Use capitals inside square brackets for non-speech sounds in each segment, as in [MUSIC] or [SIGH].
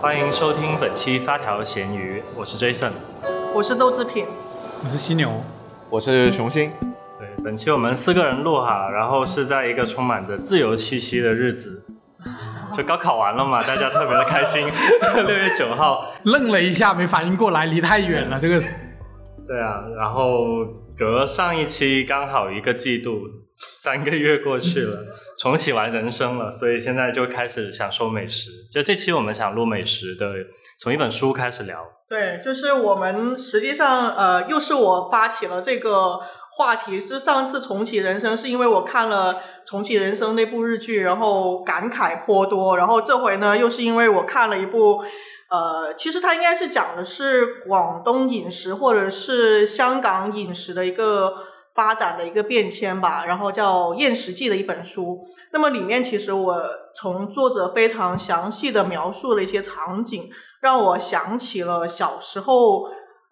欢迎收听本期发条咸鱼，我是 Jason，我是豆制品，我是犀牛，我是熊心。对，本期我们四个人录哈，然后是在一个充满着自由气息的日子，就高考完了嘛，大家特别的开心。[LAUGHS] 六月九号，愣了一下，没反应过来，离太远了，这个。对啊，然后隔上一期刚好一个季度。[LAUGHS] 三个月过去了，重启完人生了，所以现在就开始享受美食。就这期我们想录美食的，从一本书开始聊。对，就是我们实际上呃，又是我发起了这个话题。是上次重启人生，是因为我看了《重启人生》那部日剧，然后感慨颇多。然后这回呢，又是因为我看了一部呃，其实它应该是讲的是广东饮食或者是香港饮食的一个。发展的一个变迁吧，然后叫《厌食记》的一本书。那么里面其实我从作者非常详细的描述了一些场景，让我想起了小时候，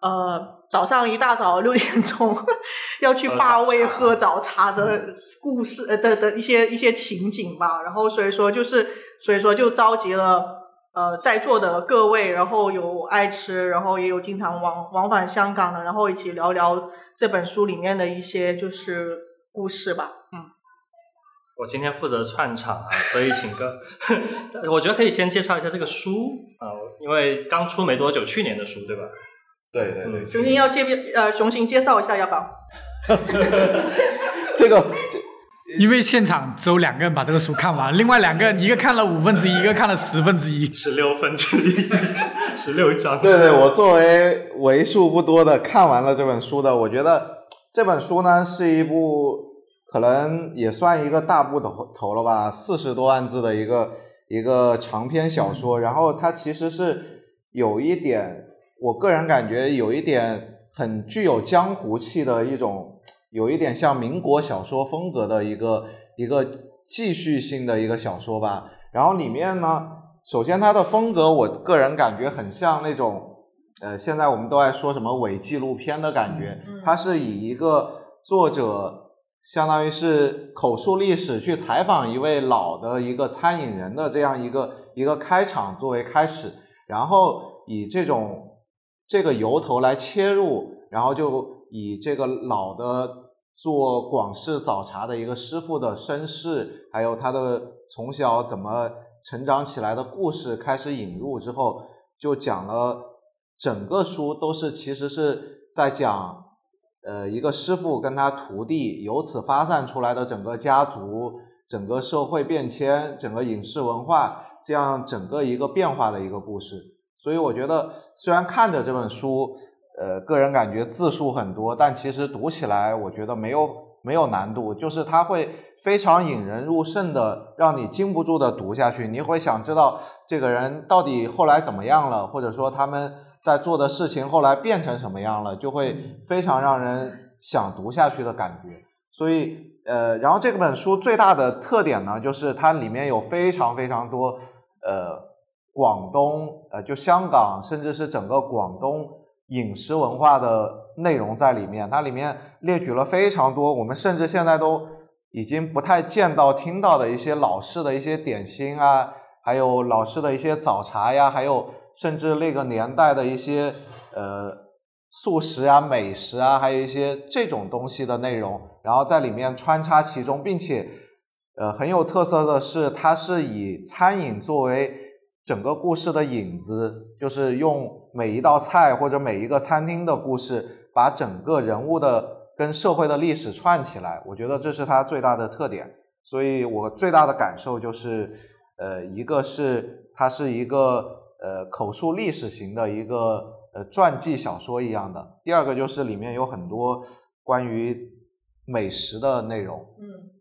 呃，早上一大早六点钟 [LAUGHS] 要去霸位喝早茶的故事，呃的的一些一些情景吧。然后所以说就是，所以说就召集了。呃，在座的各位，然后有爱吃，然后也有经常往往返香港的，然后一起聊聊这本书里面的一些就是故事吧。嗯，我今天负责串场啊，所以请个，[LAUGHS] 我觉得可以先介绍一下这个书啊，因为刚出没多久，去年的书对吧？对对对。熊心要介呃，熊心介绍一下要不要？[LAUGHS] 这个。因为现场只有两个人把这个书看完，另外两个人一个看了五分之一，一个看了十分之一，十六分之一，[LAUGHS] 十六章。对对，我作为为数不多的看完了这本书的，我觉得这本书呢是一部可能也算一个大部头头了吧，四十多万字的一个一个长篇小说。然后它其实是有一点，我个人感觉有一点很具有江湖气的一种。有一点像民国小说风格的一个一个继续性的一个小说吧，然后里面呢，首先它的风格，我个人感觉很像那种，呃，现在我们都爱说什么伪纪录片的感觉，它是以一个作者，相当于是口述历史去采访一位老的一个餐饮人的这样一个一个开场作为开始，然后以这种这个由头来切入，然后就。以这个老的做广式早茶的一个师傅的身世，还有他的从小怎么成长起来的故事开始引入之后，就讲了整个书都是其实是在讲，呃，一个师傅跟他徒弟由此发散出来的整个家族、整个社会变迁、整个影视文化这样整个一个变化的一个故事。所以我觉得，虽然看着这本书。呃，个人感觉字数很多，但其实读起来我觉得没有没有难度，就是它会非常引人入胜的，让你禁不住的读下去。你会想知道这个人到底后来怎么样了，或者说他们在做的事情后来变成什么样了，就会非常让人想读下去的感觉。所以，呃，然后这本书最大的特点呢，就是它里面有非常非常多呃广东呃就香港，甚至是整个广东。饮食文化的内容在里面，它里面列举了非常多我们甚至现在都已经不太见到、听到的一些老式的一些点心啊，还有老式的一些早茶呀，还有甚至那个年代的一些呃素食啊、美食啊，还有一些这种东西的内容，然后在里面穿插其中，并且呃很有特色的是，它是以餐饮作为整个故事的影子，就是用。每一道菜或者每一个餐厅的故事，把整个人物的跟社会的历史串起来，我觉得这是它最大的特点。所以我最大的感受就是，呃，一个是它是一个呃口述历史型的一个呃传记小说一样的。第二个就是里面有很多关于美食的内容。嗯。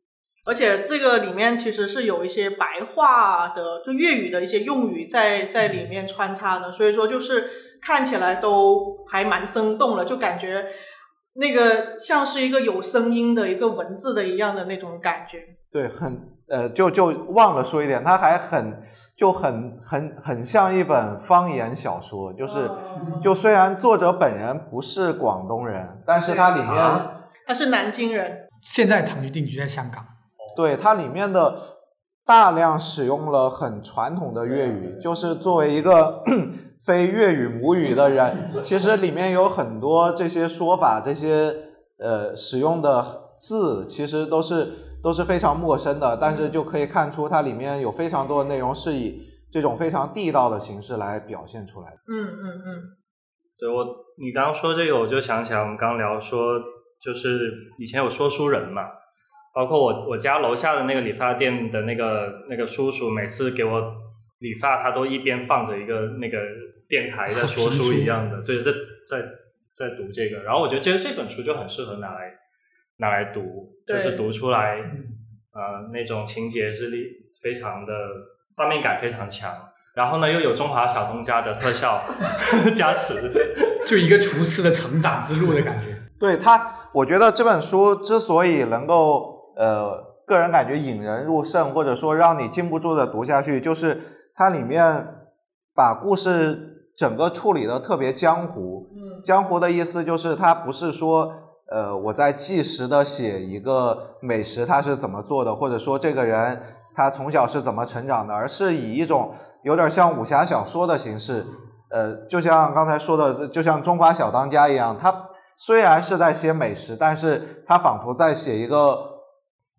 而且这个里面其实是有一些白话的，就粤语的一些用语在在里面穿插的，所以说就是看起来都还蛮生动的，就感觉那个像是一个有声音的一个文字的一样的那种感觉。对，很呃，就就忘了说一点，它还很就很很很像一本方言小说，就是就虽然作者本人不是广东人，但是它里面他是南京人，现在长期定居在香港。对它里面的大量使用了很传统的粤语，就是作为一个 [CLEARS THROAT] 非粤语母语的人，其实里面有很多这些说法，这些呃使用的字，其实都是都是非常陌生的，但是就可以看出它里面有非常多的内容是以这种非常地道的形式来表现出来的。嗯嗯嗯，对我，你刚刚说这个，我就想起来我们刚聊说，就是以前有说书人嘛，包括我我家楼下的那个理发店的那个那个叔叔，每次给我理发，他都一边放着一个那个电台在说 [LAUGHS] 书一样的，对，在在在读这个。然后我觉得其实这本书就很适合拿来拿来读，就是读出来，呃，那种情节是力非常的画面感非常强。然后呢，又有中华小当家的特效 [LAUGHS] 加持，[LAUGHS] 就一个厨师的成长之路的感觉。对他，我觉得这本书之所以能够呃，个人感觉引人入胜，或者说让你禁不住的读下去，就是它里面把故事整个处理的特别江湖。嗯，江湖的意思就是它不是说呃我在纪实的写一个美食它是怎么做的，或者说这个人他从小是怎么成长的，而是以一种有点像武侠小说的形式，呃，就像刚才说的，就像《中华小当家》一样，他虽然是在写美食，但是他仿佛在写一个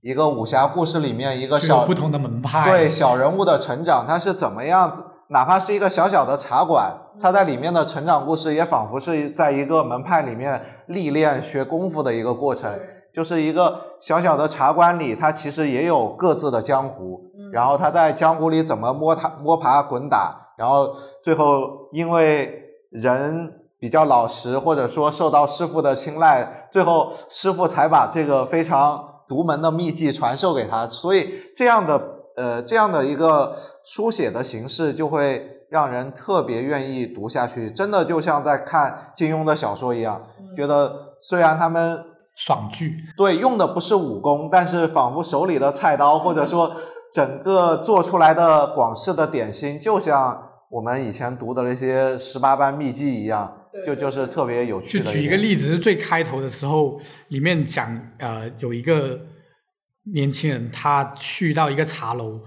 一个武侠故事里面一个小不同的门派。对小人物的成长，他是怎么样子？哪怕是一个小小的茶馆，他在里面的成长故事也仿佛是在一个门派里面历练学功夫的一个过程。就是一个小小的茶馆里，他其实也有各自的江湖，然后他在江湖里怎么摸爬摸爬滚打，然后最后因为人比较老实，或者说受到师傅的青睐，最后师傅才把这个非常独门的秘籍传授给他，所以这样的呃这样的一个书写的形式就会让人特别愿意读下去，真的就像在看金庸的小说一样，觉得虽然他们。爽剧，对，用的不是武功，但是仿佛手里的菜刀，或者说整个做出来的广式的点心，就像我们以前读的那些十八般秘籍一样，就就是特别有趣。就举一个例子，是最开头的时候，里面讲呃有一个年轻人，他去到一个茶楼，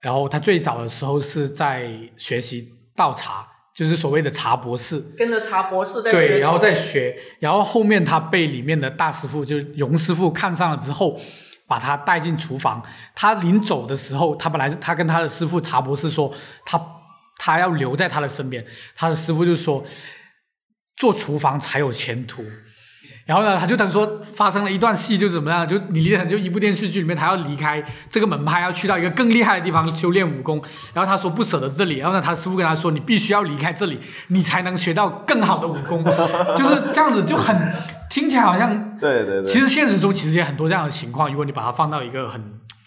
然后他最早的时候是在学习倒茶。就是所谓的茶博士，跟着茶博士在对，然后再学，然后后面他被里面的大师傅，就是荣师傅看上了之后，把他带进厨房。他临走的时候，他本来是他跟他的师傅茶博士说，他他要留在他的身边。他的师傅就说，做厨房才有前途。然后呢，他就等于说发生了一段戏，就怎么样？就你理解就一部电视剧里面，他要离开这个门派，要去到一个更厉害的地方修炼武功。然后他说不舍得这里，然后呢，他师傅跟他说，你必须要离开这里，你才能学到更好的武功。就是这样子，就很听起来好像对对对。其实现实中其实也很多这样的情况，如果你把它放到一个很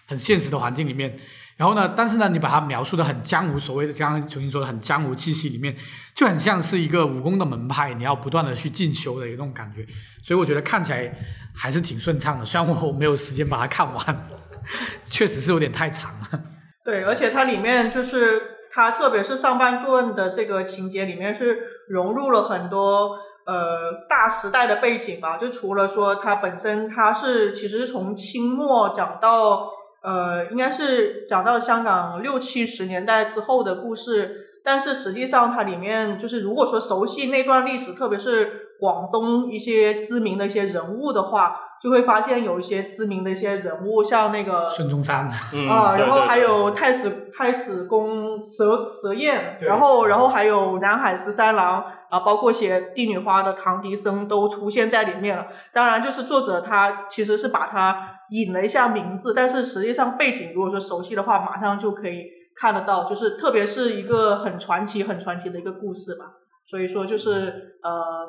很现实的环境里面。然后呢？但是呢，你把它描述的很江湖，所谓的刚刚重新说的很江湖气息里面，就很像是一个武功的门派，你要不断的去进修的一种感觉。所以我觉得看起来还是挺顺畅的。虽然我没有时间把它看完，[LAUGHS] 确实是有点太长了。对，而且它里面就是它，特别是上半段的这个情节里面是融入了很多呃大时代的背景吧。就除了说它本身，它是其实是从清末讲到。呃，应该是讲到香港六七十年代之后的故事，但是实际上它里面就是，如果说熟悉那段历史，特别是广东一些知名的一些人物的话，就会发现有一些知名的一些人物，像那个孙中山啊，然后还有太史太史公佘佘晏，然后然后还有南海十三郎啊，包括写帝女花的唐迪生都出现在里面了。当然，就是作者他其实是把他。引了一下名字，但是实际上背景如果说熟悉的话，马上就可以看得到，就是特别是一个很传奇、很传奇的一个故事吧。所以说就是呃，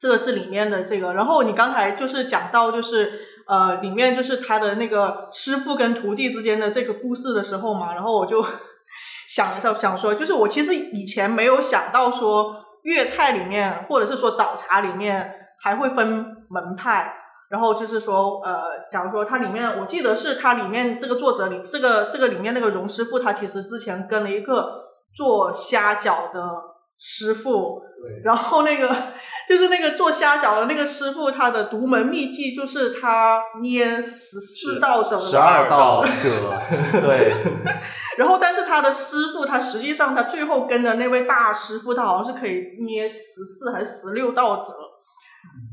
这个是里面的这个。然后你刚才就是讲到就是呃，里面就是他的那个师傅跟徒弟之间的这个故事的时候嘛，然后我就 [LAUGHS] 想了想，想说，就是我其实以前没有想到说粤菜里面或者是说早茶里面还会分门派。然后就是说，呃，假如说它里面，我记得是它里面这个作者里，这个这个里面那个荣师傅，他其实之前跟了一个做虾饺的师傅，然后那个就是那个做虾饺的那个师傅，他的独门秘技就是他捏十四道的十二道 [LAUGHS] 褶，对。[LAUGHS] 然后，但是他的师傅，他实际上他最后跟的那位大师傅，他好像是可以捏十四还是十六道褶。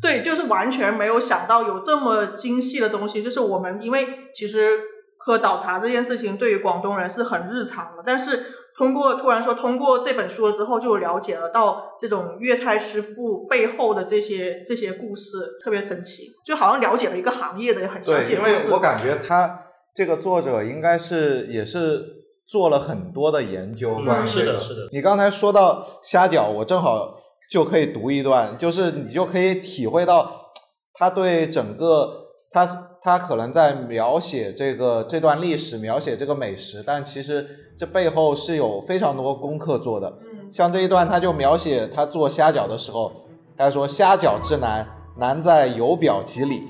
对，就是完全没有想到有这么精细的东西。就是我们因为其实喝早茶这件事情对于广东人是很日常的，但是通过突然说通过这本书了之后，就了解了到这种粤菜师傅背后的这些这些故事，特别神奇，就好像了解了一个行业的很详细的故事。因为我感觉他这个作者应该是也是做了很多的研究，嗯，是的，是的。你刚才说到虾饺，我正好。就可以读一段，就是你就可以体会到他对整个他他可能在描写这个这段历史，描写这个美食，但其实这背后是有非常多功课做的。嗯，像这一段，他就描写他做虾饺的时候，他说虾饺之难，难在油表及里，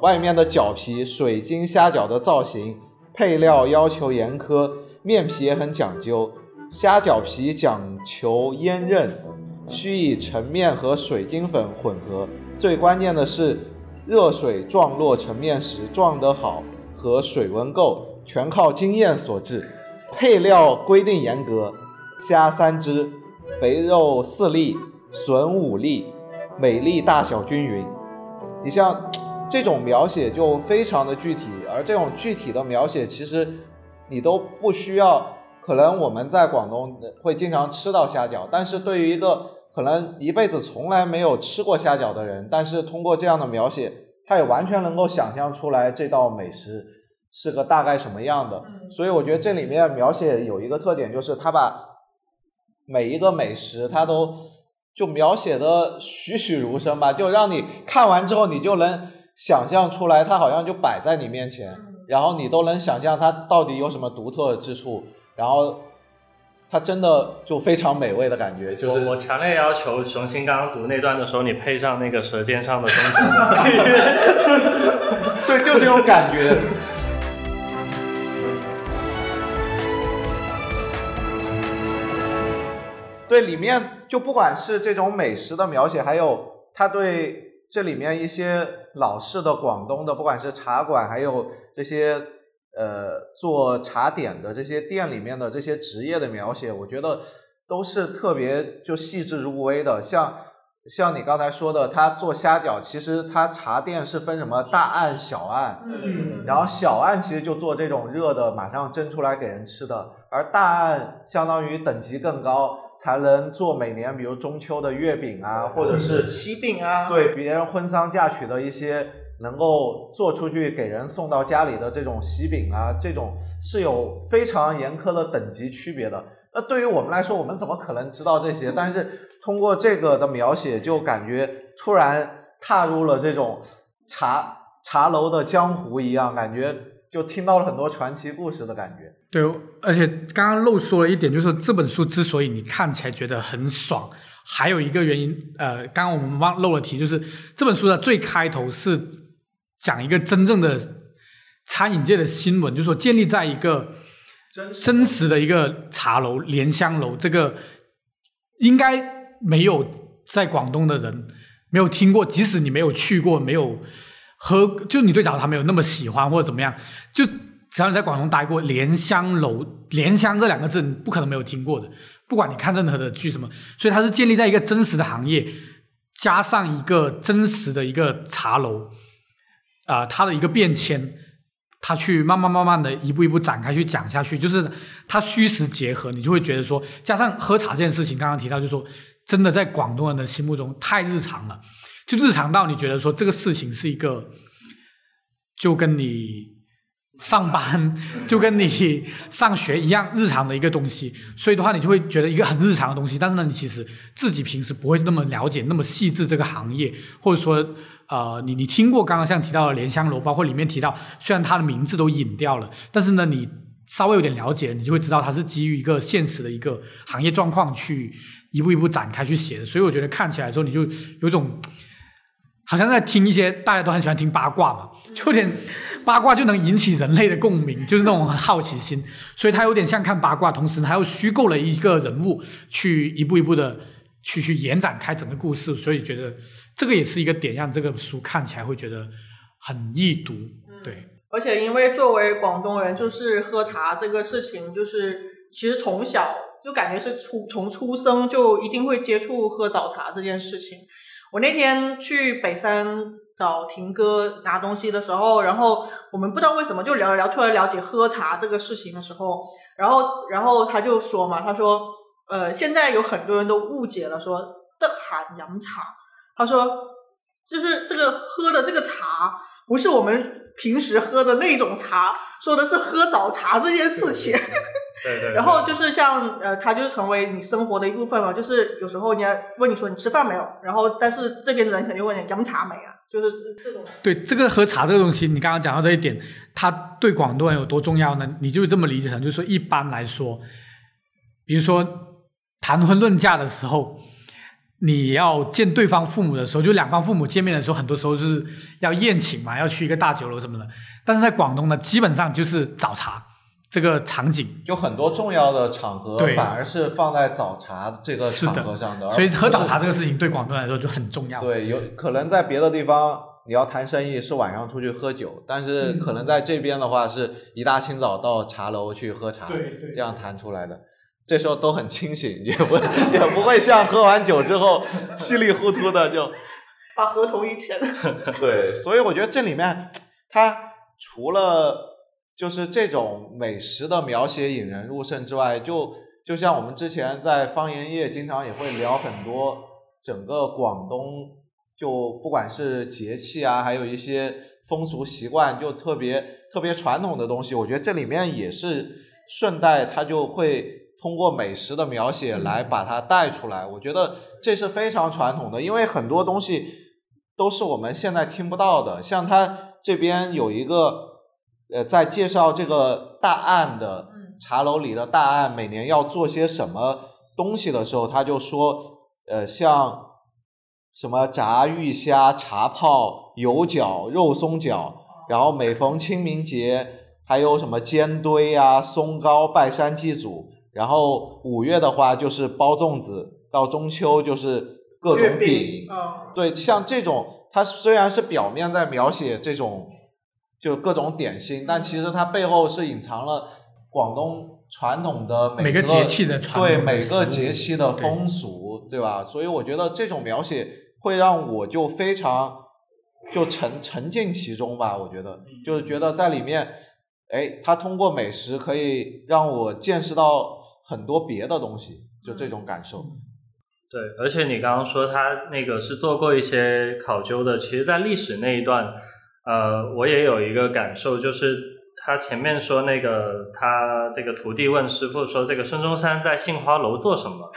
外面的饺皮，水晶虾饺的造型，配料要求严苛，面皮也很讲究，虾饺皮讲求烟韧。需以澄面和水晶粉混合，最关键的是热水撞落成面时撞得好和水温够，全靠经验所致。配料规定严格，虾三只，肥肉四粒，笋五粒，每粒大小均匀。你像这种描写就非常的具体，而这种具体的描写其实你都不需要。可能我们在广东会经常吃到虾饺，但是对于一个可能一辈子从来没有吃过虾饺的人，但是通过这样的描写，他也完全能够想象出来这道美食是个大概什么样的。所以我觉得这里面描写有一个特点，就是他把每一个美食他都就描写的栩栩如生吧，就让你看完之后你就能想象出来，它好像就摆在你面前，然后你都能想象它到底有什么独特之处，然后。它真的就非常美味的感觉，就是我强烈要求熊心刚刚读那段的时候，你配上那个《舌尖上的中国》，[LAUGHS] 对，就这种感觉。对，里面就不管是这种美食的描写，还有他对这里面一些老式的广东的，不管是茶馆，还有这些。呃，做茶点的这些店里面的这些职业的描写，我觉得都是特别就细致入微的。像像你刚才说的，他做虾饺，其实他茶店是分什么大案、小案，嗯，然后小案其实就做这种热的，马上蒸出来给人吃的，而大案相当于等级更高，才能做每年比如中秋的月饼啊，或者是喜饼啊，对别人婚丧嫁娶的一些。能够做出去给人送到家里的这种喜饼啊，这种是有非常严苛的等级区别的。那对于我们来说，我们怎么可能知道这些？但是通过这个的描写，就感觉突然踏入了这种茶茶楼的江湖一样，感觉就听到了很多传奇故事的感觉。对，而且刚刚漏说了一点，就是这本书之所以你看起来觉得很爽，还有一个原因，呃，刚刚我们忘漏了提，就是这本书的最开头是。讲一个真正的餐饮界的新闻，就是说建立在一个真实的一个茶楼莲香楼，这个应该没有在广东的人没有听过，即使你没有去过，没有喝，就你对早茶没有那么喜欢或者怎么样，就只要你在广东待过，莲香楼莲香这两个字，你不可能没有听过的。不管你看任何的剧什么，所以它是建立在一个真实的行业，加上一个真实的一个茶楼。啊，它的一个变迁，他去慢慢慢慢的一步一步展开去讲下去，就是它虚实结合，你就会觉得说，加上喝茶这件事情，刚刚提到就是说，真的在广东人的心目中太日常了，就日常到你觉得说这个事情是一个，就跟你上班就跟你上学一样日常的一个东西，所以的话你就会觉得一个很日常的东西，但是呢，你其实自己平时不会那么了解那么细致这个行业，或者说。呃，你你听过刚刚像提到的莲香楼，包括里面提到，虽然它的名字都隐掉了，但是呢，你稍微有点了解，你就会知道它是基于一个现实的一个行业状况去一步一步展开去写的。所以我觉得看起来的时候，你就有种好像在听一些大家都很喜欢听八卦嘛，就有点八卦就能引起人类的共鸣，就是那种很好奇心，所以它有点像看八卦，同时它又虚构了一个人物，去一步一步的去去延展开整个故事，所以觉得这个也是一个点，让这个书看起来会觉得很易读，对。而且因为作为广东人，就是喝茶这个事情，就是其实从小就感觉是出从出生就一定会接触喝早茶这件事情。我那天去北山找婷哥拿东西的时候，然后我们不知道为什么就聊聊，突然了解喝茶这个事情的时候，然后然后他就说嘛，他说，呃，现在有很多人都误解了，说的喊洋茶，他说就是这个喝的这个茶不是我们平时喝的那种茶，说的是喝早茶这件事情。对对。[LAUGHS] 然后就是像呃，它就成为你生活的一部分嘛。就是有时候人家问你说你吃饭没有，然后但是这边的人肯定问你饮茶没啊，就是这种。对这个喝茶这个东西，你刚刚讲到这一点，它对广东人有多重要呢？你就这么理解成，就是说一般来说，比如说谈婚论嫁的时候，你要见对方父母的时候，就两方父母见面的时候，很多时候是要宴请嘛，要去一个大酒楼什么的。但是在广东呢，基本上就是早茶。这个场景有很多重要的场合，反而是放在早茶这个场合上的，所以喝早茶这个事情对广东来说就很重要。对，有可能在别的地方你要谈生意是晚上出去喝酒，但是可能在这边的话是一大清早到茶楼去喝茶，对对这样谈出来的。这时候都很清醒，[LAUGHS] 也不 [LAUGHS] 也不会像喝完酒之后稀里糊涂的就把合同一签。[LAUGHS] 对，所以我觉得这里面 [TSK] 它除了。就是这种美食的描写引人入胜之外，就就像我们之前在方言夜经常也会聊很多整个广东，就不管是节气啊，还有一些风俗习惯，就特别特别传统的东西。我觉得这里面也是顺带，它就会通过美食的描写来把它带出来。我觉得这是非常传统的，因为很多东西都是我们现在听不到的。像他这边有一个。呃，在介绍这个大案的茶楼里的大案每年要做些什么东西的时候，他就说，呃，像什么炸玉虾、茶泡、油角、肉松角，然后每逢清明节还有什么煎堆啊、松糕、拜山祭祖，然后五月的话就是包粽子，到中秋就是各种饼。对，像这种，它虽然是表面在描写这种。就各种点心，但其实它背后是隐藏了广东传统的每个节气的对每个节气的风俗，对吧？所以我觉得这种描写会让我就非常就沉沉浸其中吧。我觉得就是觉得在里面，哎，他通过美食可以让我见识到很多别的东西，就这种感受。对，而且你刚刚说他那个是做过一些考究的，其实，在历史那一段。呃，我也有一个感受，就是他前面说那个他这个徒弟问师傅说，这个孙中山在杏花楼做什么？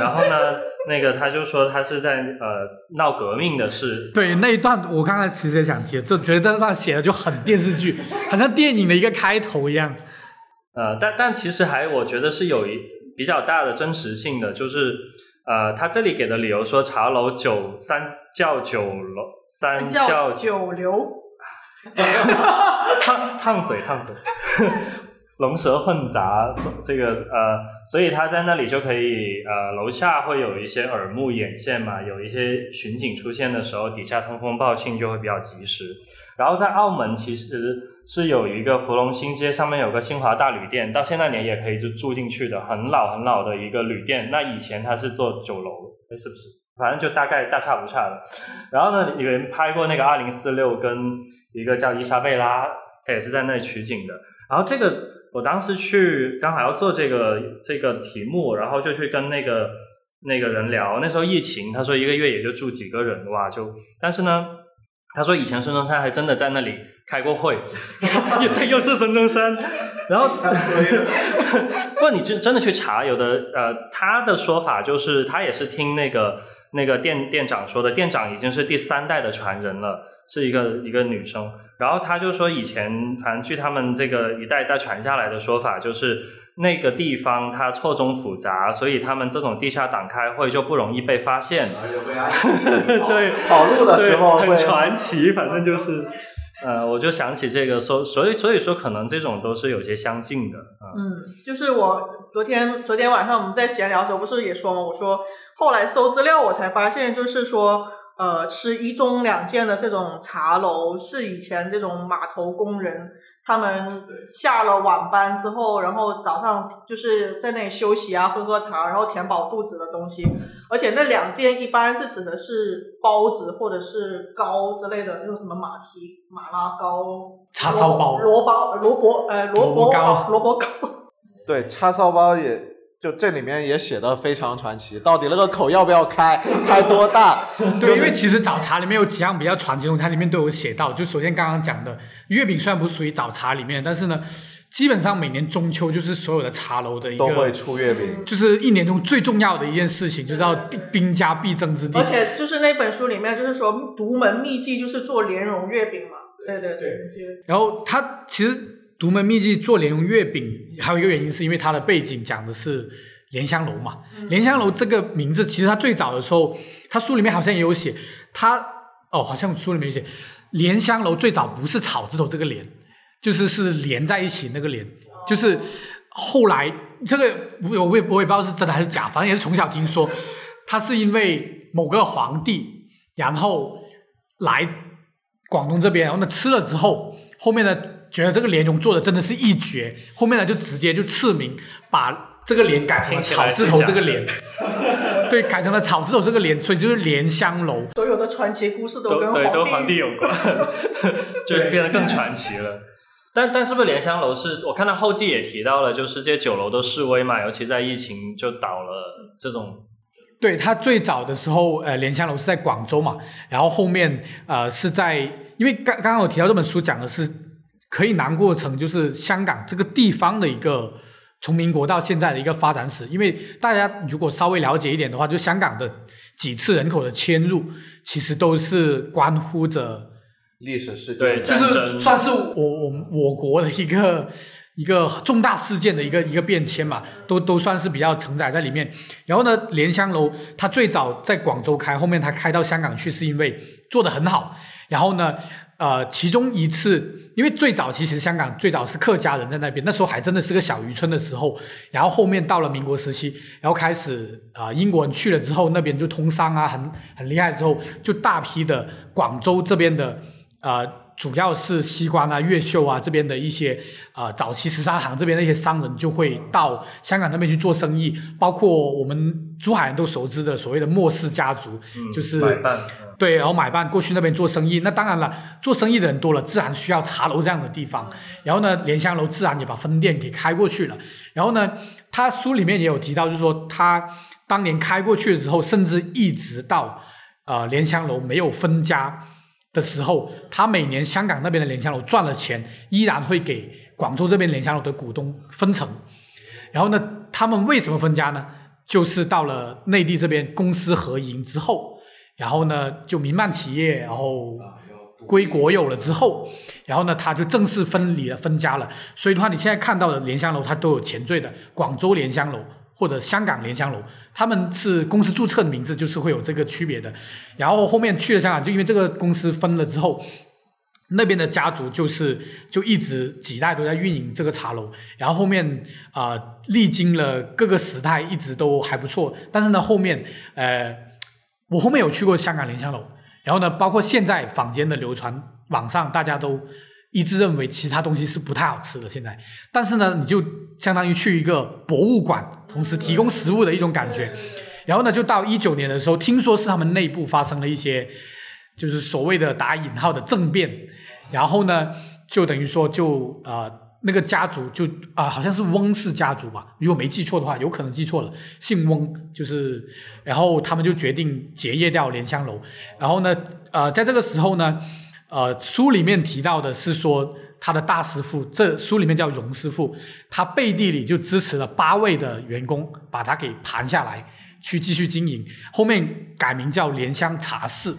然后呢，那个他就说他是在呃闹革命的事。对那一段，我刚才其实也想提，就觉得那写的就很电视剧，好像电影的一个开头一样。呃，但但其实还我觉得是有一比较大的真实性的，就是呃，他这里给的理由说茶楼酒三教九楼三教九流。烫烫嘴，烫嘴，龙蛇混杂，这个呃，所以他在那里就可以呃，楼下会有一些耳目眼线嘛，有一些巡警出现的时候，底下通风报信就会比较及时。然后在澳门其实是有一个芙蓉新街，上面有个新华大旅店，到现在你也可以就住进去的，很老很老的一个旅店。那以前它是做酒楼，哎，是不是？反正就大概大差不差的。然后呢，有人拍过那个二零四六跟。一个叫伊莎贝拉，她也是在那里取景的。然后这个我当时去刚好要做这个这个题目，然后就去跟那个那个人聊。那时候疫情，他说一个月也就住几个人哇，就但是呢，他说以前孙中山还真的在那里开过会，[LAUGHS] 又又是孙中山。然后，[LAUGHS] 不过你真真的去查，有的呃，他的说法就是他也是听那个那个店店长说的，店长已经是第三代的传人了。是一个一个女生，然后他就说以前，反正据他们这个一代一代传下来的说法，就是那个地方它错综复杂，所以他们这种地下党开会就不容易被发现。[LAUGHS] 对，跑路的时候会很传奇，反正就是，呃，我就想起这个，所所以所以说可能这种都是有些相近的啊。嗯，就是我昨天昨天晚上我们在闲聊的时候，不是也说吗？我说后来搜资料，我才发现，就是说，呃，吃一盅两件的这种茶楼，是以前这种码头工人他们下了晚班之后，然后早上就是在那里休息啊，喝喝茶，然后填饱肚子的东西。而且那两件一般是指的是包子或者是糕之类的，那种什么马蹄、马拉糕、叉烧包萝卜萝卜呃萝卜糕萝卜糕。[LAUGHS] 对叉烧包也就这里面也写的非常传奇，到底那个口要不要开，开多大？[LAUGHS] 对，因为其实早茶里面有几样比较传奇的东西，它里面都有写到。就首先刚刚讲的月饼，虽然不是属于早茶里面，但是呢，基本上每年中秋就是所有的茶楼的一个都会，出月饼。就是一年中最重要的一件事情，就是要兵兵家必争之地而。且就是那本书里面，就是说独门秘技就是做莲蓉月饼嘛。对对对，就然后它其实独门秘籍做莲蓉月饼，还有一个原因是因为它的背景讲的是莲香楼嘛。莲香楼这个名字，其实它最早的时候，它书里面好像也有写，它哦，好像书里面有写，莲香楼最早不是草字头这个莲，就是是连在一起那个莲，就是后来这个我我也我也不知道是真的还是假，反正也是从小听说，它是因为某个皇帝，然后来广东这边，然后呢吃了之后，后面呢觉得这个莲蓉做的真的是一绝，后面呢就直接就赐名，把这个莲改成了草字头这个莲，[LAUGHS] 对，改成了草字头这个莲，所以就是莲香楼。所有的传奇故事都跟都对，都皇皇帝有关，[LAUGHS] 就变得更传奇了。但但是不是莲香楼是我看到后记也提到了，就是这些酒楼都示威嘛，尤其在疫情就倒了这种对，它最早的时候，呃，莲香楼是在广州嘛，然后后面呃是在，因为刚刚刚我提到这本书讲的是可以囊括成就是香港这个地方的一个从民国到现在的一个发展史，因为大家如果稍微了解一点的话，就香港的几次人口的迁入，其实都是关乎着历史事件，对就是算是我我我国的一个一个重大事件的一个一个变迁嘛，都都算是比较承载在里面。然后呢，莲香楼它最早在广州开，后面它开到香港去，是因为做得很好。然后呢，呃，其中一次，因为最早其实香港最早是客家人在那边，那时候还真的是个小渔村的时候。然后后面到了民国时期，然后开始啊、呃英国人去了之后，那边就通商啊，很很厉害之后，就大批的广州这边的呃，主要是西关啊、越秀啊这边的一些呃早期十三行这边的一些商人就会到香港那边去做生意，包括我们珠海人都熟知的所谓的莫氏家族，就是买办，对，然后买办过去那边做生意。那当然了，做生意的人多了，自然需要茶楼这样的地方。然后呢，莲香楼自然也把分店给开过去了。然后呢，他书里面也有提到，就是说他当年开过去的时候，甚至一直到呃莲香楼没有分家的时候，他每年香港那边的莲香楼赚了钱，依然会给广州这边莲香楼的股东分成。然后呢，他们为什么分家呢？就是到了内地这边公私合营之后，然后呢就民办企业，然后归国有了之后，然后呢他就正式分离了分家了。所以的话，你现在看到的莲香楼它都有前缀的，广州莲香楼或者香港莲香楼，他们是公司注册的名字，就是会有这个区别的。然后后面去了香港，就因为这个公司分了之后，那边的家族就是就一直几代都在运营这个茶楼，然后后面啊、历经了各个时代，一直都还不错。但是呢，后面呃，我后面有去过香港莲香楼，然后呢，包括现在坊间的流传，网上大家都一致认为其他东西是不太好吃的。现在，但是呢，你就相当于去一个博物馆，同时提供食物的一种感觉。然后呢，就到一九年的时候，听说是他们内部发生了一些，就是所谓的打引号的政变，然后呢，就等于说就呃那个家族就啊、好像是翁氏家族吧，如果没记错的话，有可能记错了，姓翁，就是然后他们就决定结业掉莲香楼，然后呢，呃，在这个时候呢，呃，书里面提到的是说。他的大师傅，这书里面叫荣师傅，他背地里就支持了八位的员工，把他给盘下来，去继续经营。后面改名叫莲香茶室，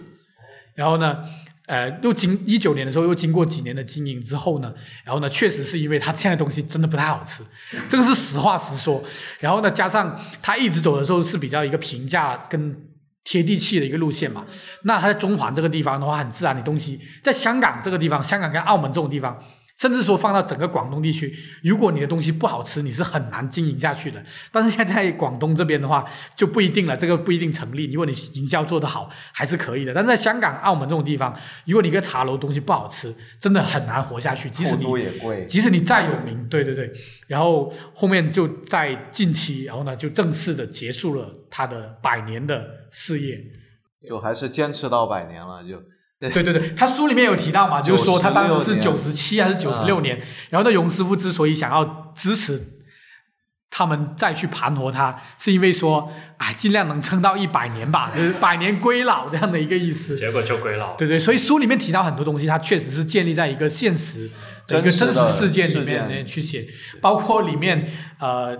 然后呢，呃，又经一九年的时候又经过几年的经营之后呢，然后呢，确实是因为他现在东西真的不太好吃，这个是实话实说。然后呢，加上他一直走的时候是比较一个平价跟贴地气的一个路线嘛，那它在中环这个地方的话，很自然，的东西在香港这个地方，香港跟澳门这种地方。甚至说放到整个广东地区，如果你的东西不好吃，你是很难经营下去的。但是现在广东这边的话就不一定了，这个不一定成立。如果你营销做得好，还是可以的。但是在香港、澳门这种地方，如果你一个茶楼东西不好吃，真的很难活下去。即使你即使你再有名，对对对。然后后面就在近期，然后呢就正式的结束了他的百年的事业，就还是坚持到百年了就。对对对，他书里面有提到嘛，[LAUGHS] 就是说他当时是九十七还是九十六年，然后那荣师傅之所以想要支持他们再去盘活他，是因为说，哎，尽量能撑到一百年吧，[LAUGHS] 就是百年归老这样的一个意思。结果就归老。对对，所以书里面提到很多东西，它确实是建立在一个现实的一个真实事件里面去写，包括里面呃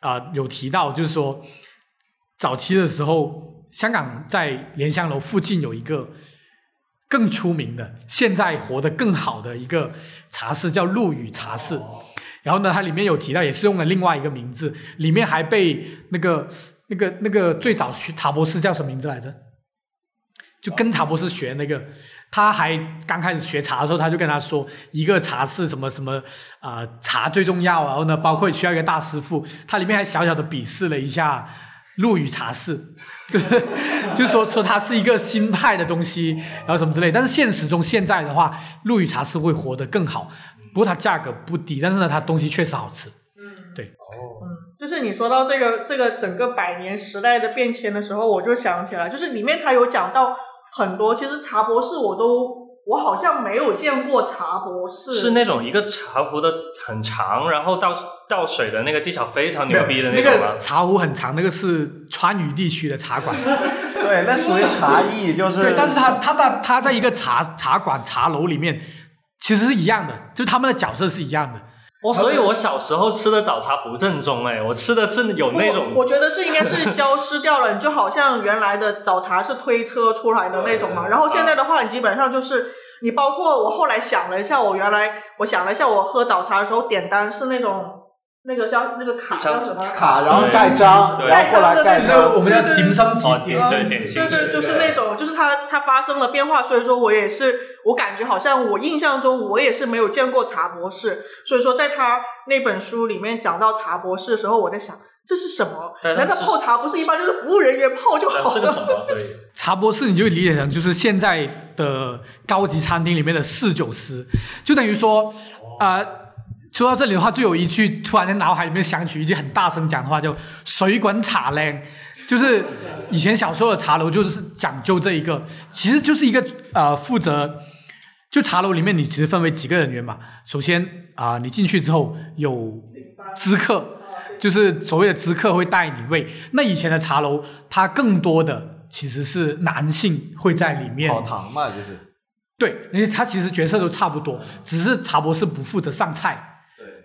啊有提到，就是说早期的时候，香港在莲香楼附近有一个。更出名的，现在活得更好的一个茶室叫陆羽茶室，然后呢，它里面有提到，也是用了另外一个名字，里面还被那个那个那个最早学茶博士叫什么名字来着？就跟茶博士学那个，他还刚开始学茶的时候，他就跟他说，一个茶室什么什么啊，茶最重要，然后呢，包括需要一个大师傅，他里面还小小的鄙视了一下。陆羽茶室，[LAUGHS] 对，就是说说它是一个新派的东西，然后什么之类。但是现实中现在的话，陆羽茶室会活得更好，不过它价格不低，但是呢，它东西确实好吃。嗯，对。哦，嗯，就是你说到这个这个整个百年时代的变迁的时候，我就想起来，就是里面它有讲到很多，其实茶博士我都。我好像没有见过茶博士，是那种一个茶壶的很长，然后倒倒水的那个技巧非常牛逼的那种吗？茶壶很长，那个是川渝地区的茶馆。对，那属于茶艺，就是。对，但是他他在他在一个茶茶馆茶楼里面，其实是一样的，就他们的角色是一样的。[LAUGHS] 哦，所以我小时候吃的早茶不正宗哎，我吃的是有那种。我觉得是应该是消失掉了，你就好像原来的早茶是推车出来的那种嘛，然后现在的话，你基本上就是你包括我后来想了一下，我原来我想了一下，我喝早茶的时候点单是那种。那个像那个卡叫什么卡，然后盖章，盖章的那种，我们叫点上机，对对对，就是那种，就是它它发生了变化，所以说我也是，我感觉好像我印象中我也是没有见过茶博士，所以说在他那本书里面讲到茶博士的时候，我在想这是什么？难道泡茶不是一般就是服务人员泡就好了？[LAUGHS] 茶博士你就理解成就是现在的高级餐厅里面的侍酒师，就等于说啊。说到这里的话，就有一句突然在脑海里面想起一句很大声讲的话，就“水管茶嘞”，就是以前小时候的茶楼就是讲究这一个，其实就是一个呃负责，就茶楼里面你其实分为几个人员嘛。首先啊，你进去之后有知客，就是所谓的知客会带你位。那以前的茶楼，它更多的其实是男性会在里面跑堂嘛，就是对，因为他其实角色都差不多，只是茶博士不负责上菜。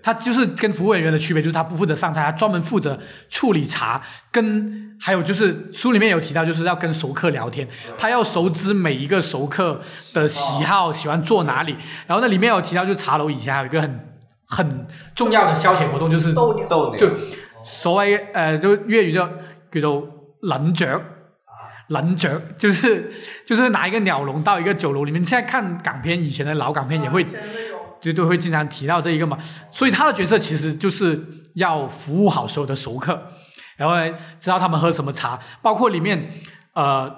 他就是跟服务人员的区别，就是他不负责上菜，他专门负责处理茶，跟还有就是书里面有提到，就是要跟熟客聊天，他要熟知每一个熟客的喜好，喜欢坐哪里。然后那里面有提到，就茶楼以前还有一个很很重要的消遣活动，就是斗牛，就所谓呃，就粤语叫叫做冷雀，冷雀就是就是拿一个鸟笼到一个酒楼里面。现在看港片，以前的老港片也会。就都会经常提到这一个嘛，所以他的角色其实就是要服务好所有的熟客，然后呢，知道他们喝什么茶，包括里面，呃，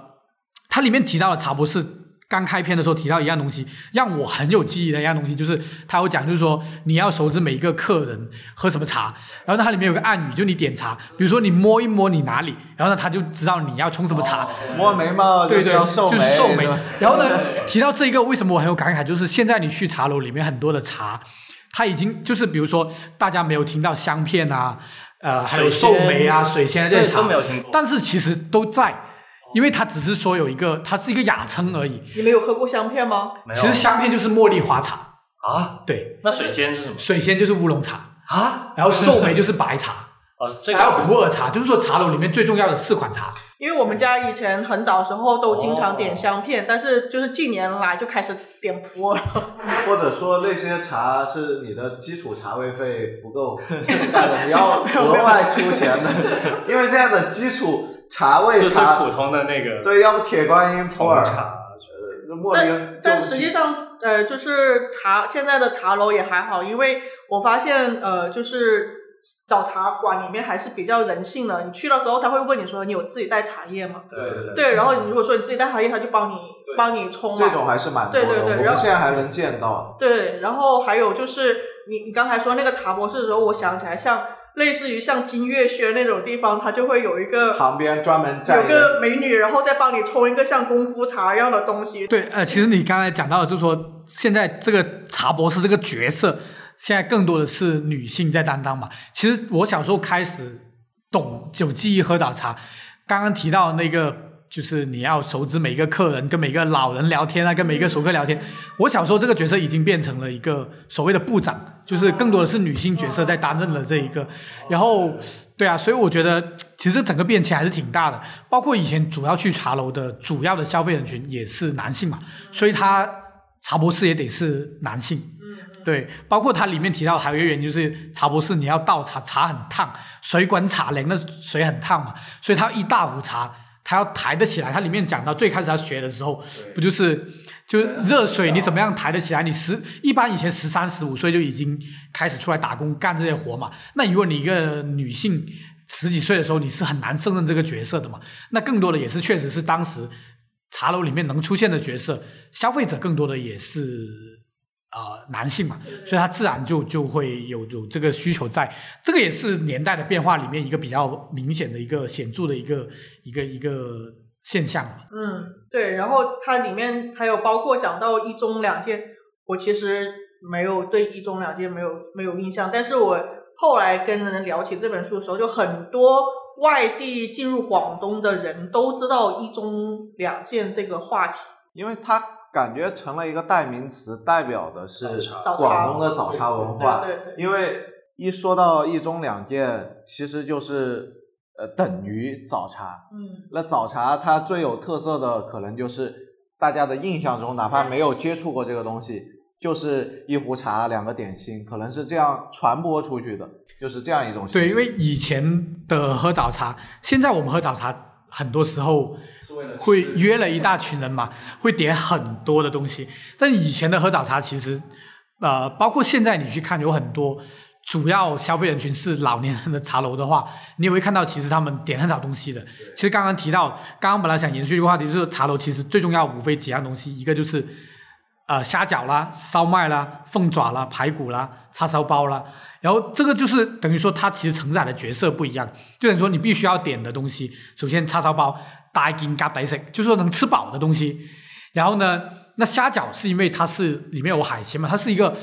他里面提到的茶博士。刚开篇的时候提到一样东西，让我很有记忆的一样东西，就是他有讲，就是说你要熟知每一个客人喝什么茶，然后它里面有个暗语，就你点茶，比如说你摸一摸你哪里，然后呢他就知道你要冲什么茶。摸眉毛，对对，就是瘦眉。然后呢，提到这一个，为什么我很有感慨，就是现在你去茶楼里面很多的茶，它已经就是比如说大家没有听到香片啊，呃，还有寿眉啊、水仙这些茶，但是其实都在。因为它只是说有一个，它是一个雅称而已。你没有喝过香片吗？其实香片就是茉莉花茶啊。对。那水仙是什么？水仙就是乌龙茶啊。然后寿眉就是白茶。呃，这还有普洱茶，就是说茶楼里面最重要的四款茶。因为我们家以前很早的时候都经常点香片，但是就是近年来就开始点普洱了。或者说那些茶是你的基础茶位费不够 [LAUGHS] 你要 [LAUGHS] 额外出钱的，因为现在的基础茶味就最茶普，通的那个对，要不铁观音、普洱、红茶，呃茉莉但，但实际上，呃，就是茶现在的茶楼也还好，因为我发现，呃，就是找茶馆里面还是比较人性的。你去了之后，他会问你说你有自己带茶叶吗？对对对，对，然后你如果说你自己带茶叶，他就帮你帮你冲嘛。这种还是蛮多的，对对对我们然后现在还能见到。对，然后还有就是你你刚才说那个茶博士的时候，我想起来像类似于像金月轩那种地方，它就会有一个旁边专门站有个个美女，然后再帮你冲一个像功夫茶一样的东西。对，呃，其实你刚才讲到的，就是说现在这个茶博士这个角色，现在更多的是女性在担当嘛。其实我小时候开始懂酒记忆喝早茶，刚刚提到那个。就是你要熟知每一个客人，跟每个老人聊天啊，跟每一个熟客聊天。我小时候这个角色已经变成了一个所谓的部长，就是更多的是女性角色在担任了这一个。然后，对啊，所以我觉得其实整个变迁还是挺大的。包括以前主要去茶楼的主要的消费人群也是男性嘛，所以他茶博士也得是男性。对，包括它里面提到还有一个原因就是茶博士你要倒茶，茶很烫，水管茶凉的水很烫嘛，所以他一大壶茶，它要抬得起来。它里面讲到最开始他学的时候，不就是就是热水你怎么样抬得起来？你十一般以前十三十五岁就已经开始出来打工干这些活嘛。那如果你一个女性十几岁的时候，你是很难胜任这个角色的嘛。那更多的也是确实是当时茶楼里面能出现的角色，消费者更多的也是。呃，男性嘛，所以他自然就就会有有这个需求在，这个也是年代的变化里面一个比较明显的一个显著的一个一个一个现象嘛。嗯，对，然后它里面还有包括讲到一中两件，我其实没有对一中两件没有没有印象，但是我后来跟人聊起这本书的时候，就很多外地进入广东的人都知道一中两件这个话题。因为它感觉成了一个代名词，代表的是广东的早茶文化。对对对因为一说到一中两件，其实就是呃等于早茶。嗯，那早茶它最有特色的，可能就是大家的印象中，哪怕没有接触过这个东西，就是一壶茶，两个点心，可能是这样传播出去的，就是这样一种。对，因为以前的喝早茶，现在我们喝早茶很多时候会约了一大群人嘛，会点很多的东西。但以前的喝早茶其实，呃，包括现在你去看，有很多主要消费人群是老年人的茶楼的话，你也会看到其实他们点很少东西的。其实刚刚提到，刚刚本来想延续这个话题，就是茶楼其实最重要无非几样东西，一个就是呃虾饺啦、烧麦啦、凤爪啦、排骨啦、叉烧包啦。然后这个就是等于说，它其实承载的角色不一样，就等于说你必须要点的东西，首先叉烧包大件夹抵食，就是说能吃饱的东西。然后呢，那虾饺是因为它是里面有海鲜嘛，它是一个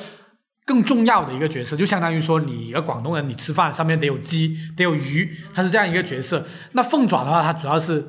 更重要的一个角色，就相当于说你一个广东人，你吃饭上面得有鸡，得有鱼，它是这样一个角色。那凤爪的话，它主要是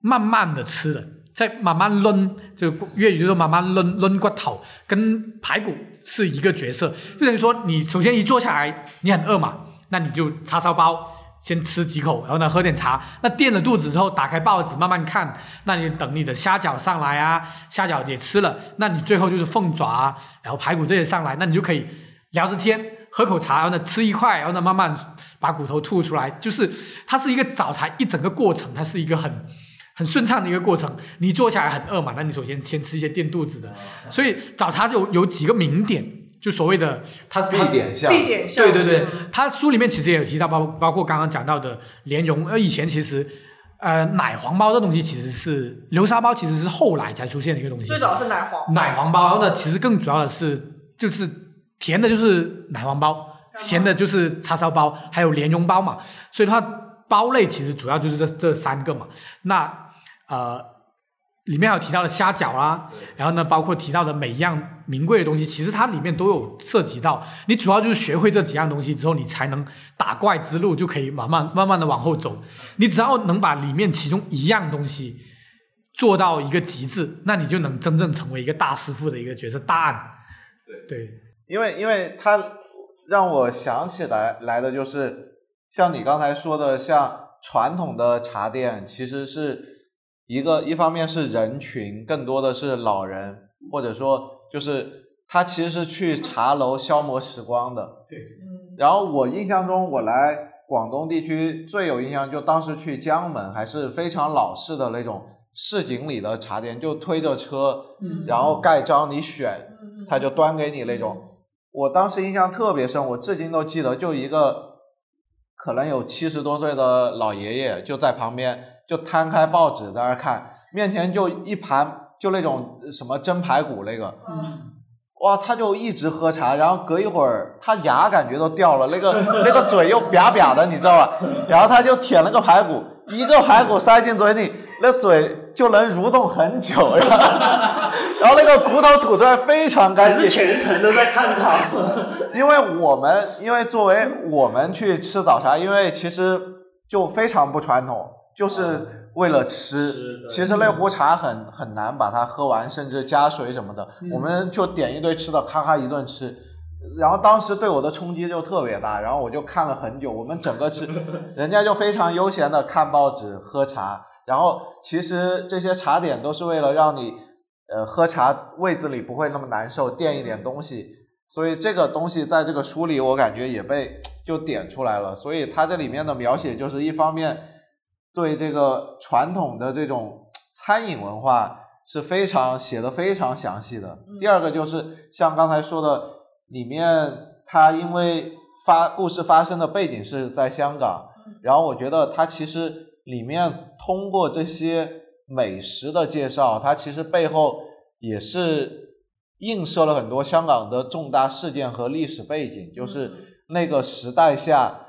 慢慢的吃的，在慢慢抡，就粤语就说慢慢抡抡骨头，跟排骨是一个角色，就等于说你首先一坐下来，你很饿嘛，那你就叉烧包。先吃几口，然后呢喝点茶。那垫了肚子之后，打开报纸慢慢看。那你等你的虾饺上来啊，虾饺也吃了。那你最后就是凤爪啊，然后排骨这些上来，那你就可以聊着天，喝口茶，然后呢吃一块，然后呢慢慢把骨头吐出来。就是它是一个早茶一整个过程，它是一个很很顺畅的一个过程。你坐下来很饿嘛，那你首先先吃一些垫肚子的。所以早茶有有几个名点。就所谓的它必点项，必点项。对对对嗯，他书里面其实也有提到，包包括刚刚讲到的莲蓉，呃，以前其实呃奶黄包这东西其实是流沙包，其实是后来才出现的一个东西。最早是奶黄。奶黄包，然后呢，其实更主要的是就是甜的就是奶黄包，咸的就是叉烧包，还有莲蓉包嘛。所以它包类其实主要就是这这三个嘛。那呃。里面还有提到的虾饺啦，然后呢，包括提到的每一样名贵的东西，其实它里面都有涉及到。你主要就是学会这几样东西之后，你才能打怪之路就可以慢慢慢慢的往后走。你只要能把里面其中一样东西做到一个极致，那你就能真正成为一个大师傅的一个角色。大案，对，因为因为它让我想起来来的就是像你刚才说的，像传统的茶店，其实是一个一方面是人群，更多的是老人，或者说就是他其实是去茶楼消磨时光的。对，嗯然后我印象中，我来广东地区最有印象，就当时去江门，还是非常老式的那种市井里的茶店，就推着车，嗯然后盖章你选，嗯他就端给你那种。我当时印象特别深，我至今都记得，就一个可能有七十多岁的老爷爷就在旁边，就摊开报纸在那儿看，面前就一盘就那种什么蒸排骨那个，嗯哇，他就一直喝茶，然后隔一会儿他牙感觉都掉了，那个那个嘴又瘪瘪的，你知道吧？然后他就舔了个排骨，一个排骨塞进嘴里，那嘴就能蠕动很久，然后然后那个骨头吐出来非常干净。全程都在看他。[LAUGHS] 因为我们因为作为我们去吃早茶，因为其实就非常不传统，就是为了吃。其实那壶茶很很难把它喝完，甚至加水什么的，我们就点一堆吃的，咔咔一顿吃。然后当时对我的冲击就特别大，然后我就看了很久。我们整个吃，[LAUGHS] 人家就非常悠闲的看报纸、喝茶。然后其实这些茶点都是为了让你，呃，喝茶胃子里不会那么难受，垫一点东西。所以这个东西在这个书里，我感觉也被 [TSK] 就点出来了。所以它这里面的描写，就是一方面对这个传统的这种餐饮文化是非常写的非常详细的。第二个就是像刚才说的，里面它因为发故事发生的背景是在香港，然后我觉得它其实里面通过这些美食的介绍，它其实背后也是映射了很多香港的重大事件和历史背景，就是那个时代下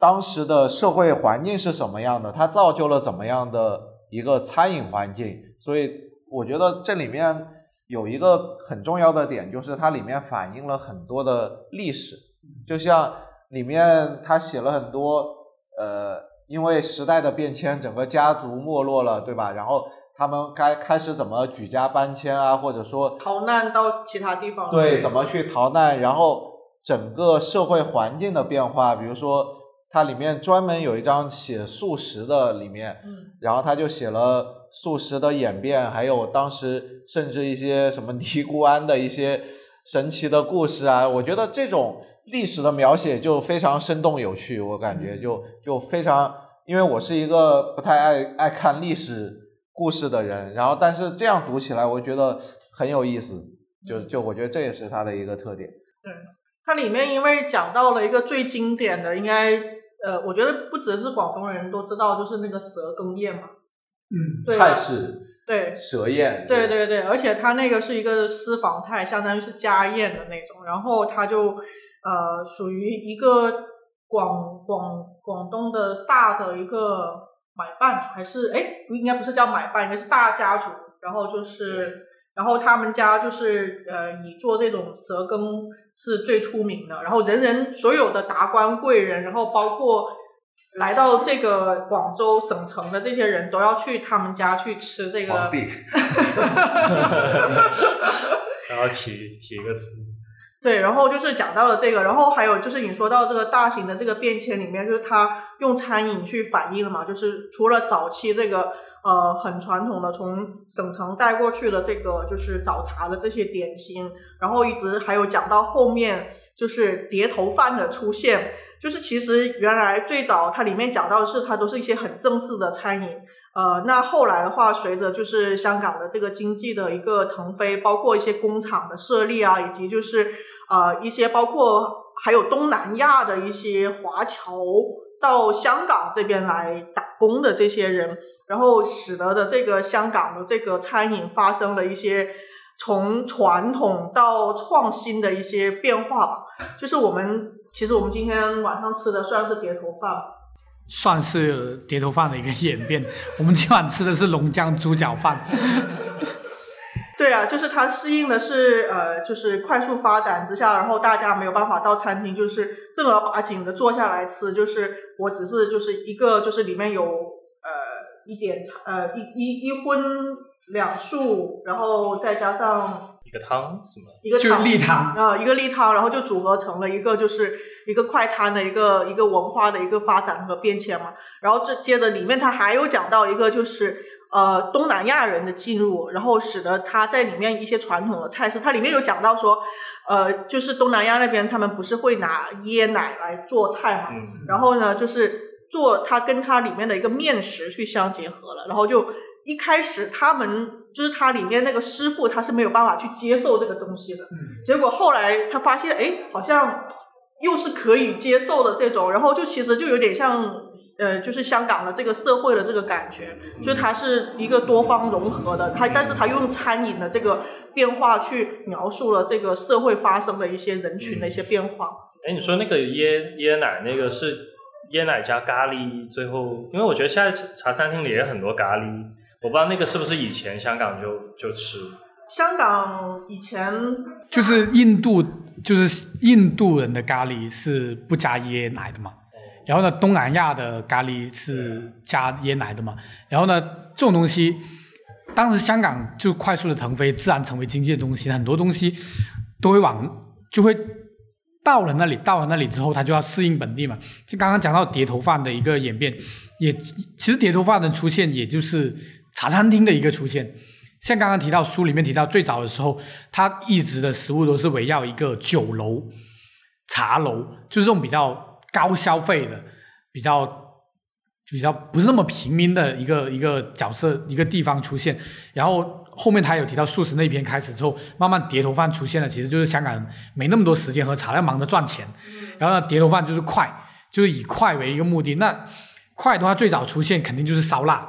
当时的社会环境是什么样的，它造就了怎么样的一个餐饮环境。所以我觉得这里面有一个很重要的点，就是它里面反映了很多的历史，就像里面他写了很多呃，因为时代的变迁，整个家族没落了，对吧？然后他们该开始怎么举家搬迁啊，或者说逃难到其他地方。对，怎么去逃难，然后整个社会环境的变化，比如说它里面专门有一章写素食的，里面，嗯。然后他就写了素食的演变，还有当时甚至一些什么尼姑庵的一些神奇的故事啊，我觉得这种历史的描写就非常生动有趣，我感觉就就非常，因为我是一个不太爱爱看历史故事的人，然后但是这样读起来，我觉得很有意思，就就我觉得这也是它的一个特点。对它里面因为讲到了一个最经典的，应该呃，我觉得不只是广东人都知道，就是那个蛇羹宴嘛。嗯，对吧泰式对蛇宴，对对对，而且它那个是一个私房菜，相当于是家宴的那种，然后它就呃属于一个广广广东的大的一个买办，还是哎不应该不是叫买办，应该是大家族，然后就是然后他们家就是呃以做这种蛇羹是最出名的，然后人人所有的达官贵人，然后包括。来到这个广州省城的这些人都要去他们家去吃这个皇帝，[LAUGHS] 然后提提一个词，对，然后就是讲到了这个，然后还有就是你说到这个大型的这个变迁里面，就是他用餐饮去反映了嘛，就是除了早期这个呃很传统的从省城带过去的这个就是早茶的这些点心，然后一直还有讲到后面就是碟头饭的出现，就是其实原来最早它里面讲到的是它都是一些很正式的餐饮。呃，那后来的话，随着就是香港的这个经济的一个腾飞，包括一些工厂的设立啊，以及就是呃一些包括还有东南亚的一些华侨到香港这边来打工的这些人，然后使得的这个香港的这个餐饮发生了一些从传统到创新的一些变化吧。就是我们其实我们今天晚上吃的算是碟头饭。算是碟头饭的一个演变。我们今晚吃的是龙江猪脚饭。[LAUGHS] 对啊，就是它适应的是呃，就是快速发展之下，然后大家没有办法到餐厅，就是正儿八经的坐下来吃，就是我只是就是一个就是里面有呃一点菜呃一一一荤两素，然后再加上一个汤什么？一个汤例汤啊、一个例汤，然后就组合成了一个就是一个快餐的一个一个文化的一个发展和变迁嘛。然后这接着里面他还有讲到一个就是呃东南亚人的进入，然后使得他在里面一些传统的菜式，它里面有讲到说，呃，就是东南亚那边他们不是会拿椰奶来做菜嘛，嗯，然后呢，就是做它跟它里面的一个面食去相结合了，然后就一开始他们就是它里面那个师傅他是没有办法去接受这个东西的，结果后来他发现，哎，好像又是可以接受的这种，然后就其实就有点像呃，就是香港的这个社会的这个感觉，就它是一个多方融合的，它但是它用餐饮的这个变化去描述了这个社会发生的一些人群的一些变化。哎，你说那个椰椰奶那个是椰奶加咖喱，最后因为我觉得现在茶餐厅里也很多咖喱，我不知道那个是不是以前香港就就吃。香港以前就是印度，就是印度人的咖喱是不加椰奶的嘛。然后呢，东南亚的咖喱是加椰奶的嘛。然后呢，这种东西，当时香港就快速的腾飞，自然成为经济的东西，很多东西都会往就会到了那里，到了那里之后，他就要适应本地嘛。就刚刚讲到碟头饭的一个演变，也其实碟头饭的出现，也就是茶餐厅的一个出现。像刚刚提到书里面提到，最早的时候，它一直的食物都是围绕一个酒楼、茶楼，就是这种比较高消费的、比较比较不是那么平民的一个一个角色、一个地方出现。然后后面他有提到素食那篇开始之后，慢慢碟头饭出现了，其实就是香港人没那么多时间喝茶，要忙着赚钱。然后呢，碟头饭就是快，就是以快为一个目的。那快的话，最早出现肯定就是烧腊。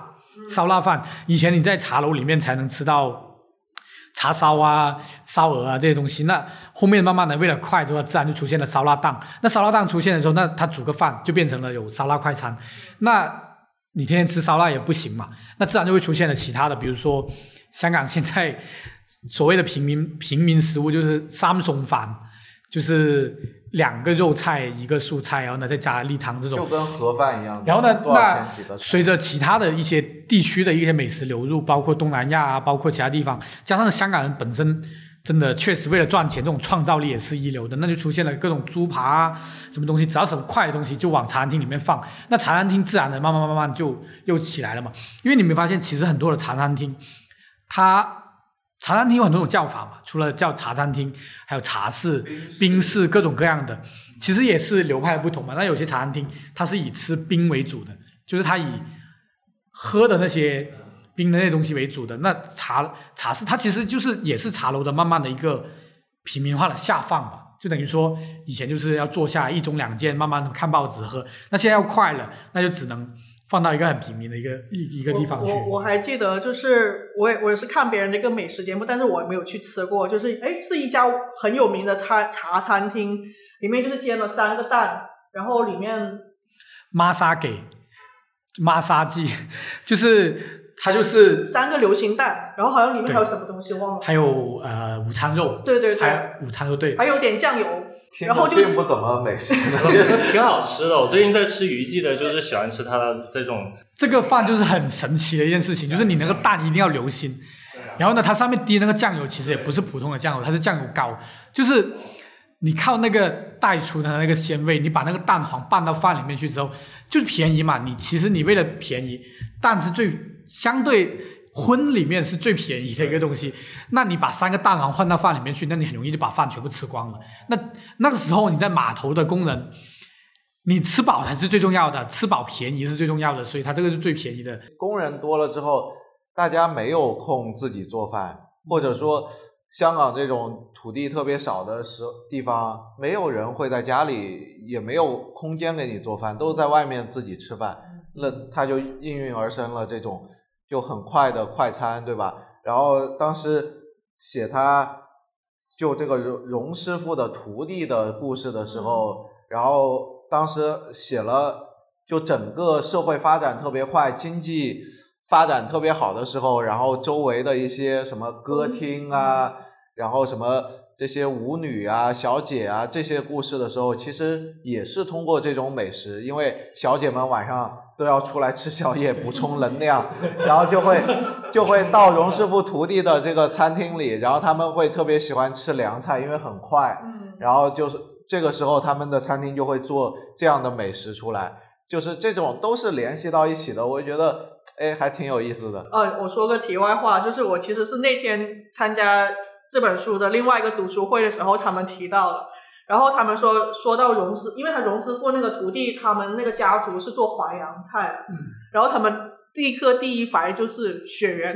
烧腊饭，以前你在茶楼里面才能吃到茶烧啊、烧鹅啊这些东西。那后面慢慢的为了快的话，自然就出现了烧腊档。那烧腊档出现的时候，那他煮个饭就变成了有烧腊快餐。那你天天吃烧腊也不行嘛，那自然就会出现了其他的，比如说香港现在所谓的平民平民食物就是三餸饭，就是两个肉菜一个蔬菜，然后呢再加例汤这种就。跟盒饭一样。然后呢，那随着其他的一些地区的一些美食流入，包括东南亚啊，包括其他地方，加上香港人本身真的确实为了赚钱，这种创造力也是一流的，那就出现了各种猪扒啊，什么东西，只要什么快的东西就往茶餐厅里面放，那茶餐厅自然的慢慢慢慢就又起来了嘛。因为你没发现，其实很多的茶餐厅，它茶餐厅有很多种叫法嘛，除了叫茶餐厅，还有茶室、冰室各种各样的，其实也是流派的不同嘛。那有些茶餐厅它是以吃冰为主的，就是它以喝的那些冰的那些东西为主的。那茶茶室它其实就是也是茶楼的慢慢的一个平民化的下放吧，就等于说以前就是要坐下一盅两件，慢慢的看报纸喝，那现在要快了，那就只能放到一个很平民的一个一一个地方去。我我我还记得，就是我也我也是看别人的一个美食节目，但是我没有去吃过。就是哎，是一家很有名的茶茶餐厅，里面就是煎了三个蛋，然后里面玛莎给玛莎鸡，[LAUGHS] 就是它就是三个流心蛋，然后好像里面还有什么东西忘了。还有呃午餐肉，对对对，还有午餐肉对，还有点酱油，听然后就不怎么美食。[LAUGHS] 挺好吃的。我最近在吃鱼记的，就是喜欢吃它的这种，这个饭就是很神奇的一件事情，就是你那个蛋一定要流心，然后呢，它上面滴那个酱油其实也不是普通的酱油，它是酱油膏，就是你靠那个带出的那个鲜味，你把那个蛋黄拌到饭里面去之后，就是便宜嘛。你其实你为了便宜，蛋是最相对荤里面是最便宜的一个东西。那你把三个蛋黄换到饭里面去，那你很容易就把饭全部吃光了。那那个时候你在码头的工人。你吃饱才是最重要的，吃饱便宜是最重要的，所以它这个是最便宜的。工人多了之后，大家没有空自己做饭，或者说香港这种土地特别少的时地方，没有人会在家里，也没有空间给你做饭，都在外面自己吃饭，那它就应运而生了这种就很快的快餐，对吧？然后当时写他就这个荣荣师傅的徒弟的故事的时候，然后当时写了，就整个社会发展特别快，经济发展特别好的时候，然后周围的一些什么歌厅啊，然后什么这些舞女啊、小姐啊这些故事的时候，其实也是通过这种美食，因为小姐们晚上都要出来吃宵夜 [LAUGHS] 补充能量，然后就会就会到荣师傅徒弟的这个餐厅里，然后他们会特别喜欢吃凉菜，因为很快，嗯，然后就是这个时候他们的餐厅就会做这样的美食出来，就是这种都是联系到一起的，我觉得哎还挺有意思的。呃，我说个题外话，就是我其实是那天参加这本书的另外一个读书会的时候，他们提到了，然后他们说说到荣师，因为他荣师傅那个徒弟，他们那个家族是做淮扬菜，嗯。然后他们立刻第一反应就是雪原，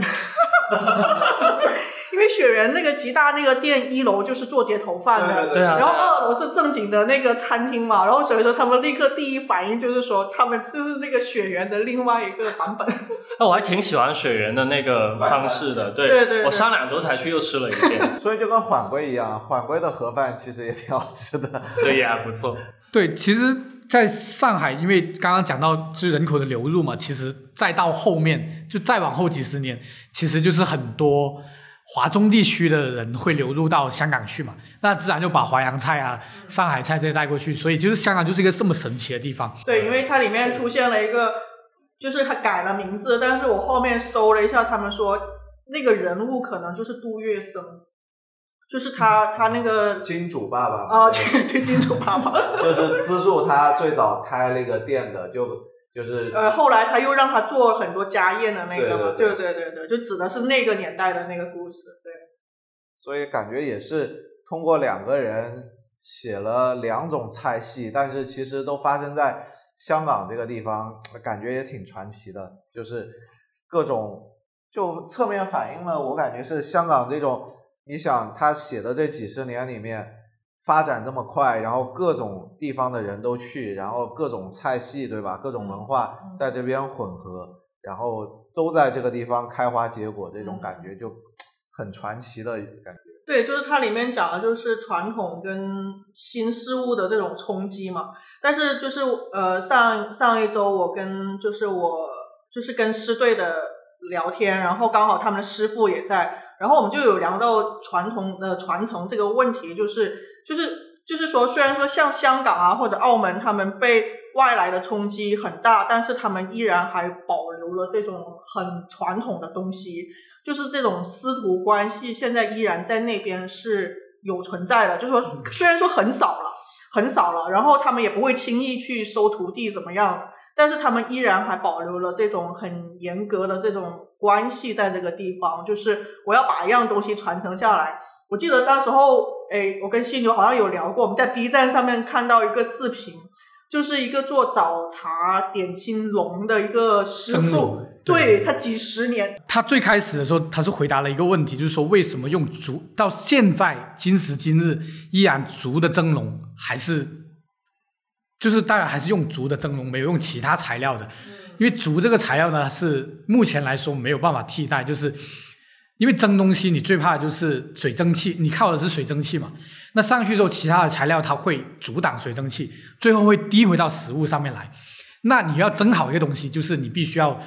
[LAUGHS] 因为雪原那个吉大那个店一楼就是做碟头饭的，对啊然后二楼是正经的那个餐厅嘛，然后所以说他们立刻第一反应就是说他们就是那个雪原的另外一个版本。[LAUGHS] 那我还挺喜欢雪原的那个方式的，对对对对我上两周才去又吃了一遍，[LAUGHS] 所以就跟缓归一样，缓归的盒饭其实也挺好吃的。对也还不错。对，其实在上海，因为刚刚讲到就是人口的流入嘛，其实再到后面，就再往后几十年，其实就是很多华中地区的人会流入到香港去嘛，那自然就把淮扬菜啊、上海菜这些带过去，所以就是香港就是一个这么神奇的地方。对，因为它里面出现了一个，就是它改了名字，但是我后面搜了一下，他们说那个人物可能就是杜月笙，就是他他那个金主爸爸啊，对对，金主爸爸。[LAUGHS] 就是资助他最早开那个店的，就就是呃，后来他又让他做很多家宴的那个嘛，对对对对对，就指的是那个年代的那个故事，对。所以感觉也是通过两个人写了两种菜系，但是其实都发生在香港这个地方，感觉也挺传奇的，就是各种就侧面反映了我感觉是香港这种，你想他写的这几十年里面发展这么快，然后各种地方的人都去，然后各种菜系对吧，各种文化嗯在这边混合，然后都在这个地方开花结果，这种感觉就 [TSK] 很传奇的感觉。对，就是它里面讲的就是传统跟新事物的这种冲击嘛。但是就是呃，上上一周我跟就是我就是跟师队的聊天，然后刚好他们的师傅也在，然后我们就有聊到传统的传承这个问题，就是就是就是说，虽然说像香港啊或者澳门，他们被外来的冲击很大，但是他们依然还保留了这种很传统的东西。就是这种师徒关系，现在依然在那边是有存在的。就是说，虽然说很少了，很少了，然后他们也不会轻易去收徒弟怎么样，但是他们依然还保留了这种很严格的这种关系在这个地方。就是我要把一样东西传承下来。我记得那时候，哎，我跟犀牛好像有聊过，我们在 B 站上面看到一个视频，就是一个做早茶点心笼的一个师傅，对他几十年。他最开始的时候，他是回答了一个问题，就是说为什么用竹到现在今时今日依然竹的蒸笼还是，就是大家还是用竹的蒸笼，没有用其他材料的，因为竹这个材料呢是目前来说没有办法替代，就是因为蒸东西你最怕的就是水蒸气，你靠的是水蒸气嘛，那上去之后其他的材料它会阻挡水蒸气，最后会滴回到食物上面来。那你要蒸好一个东西，就是你必须要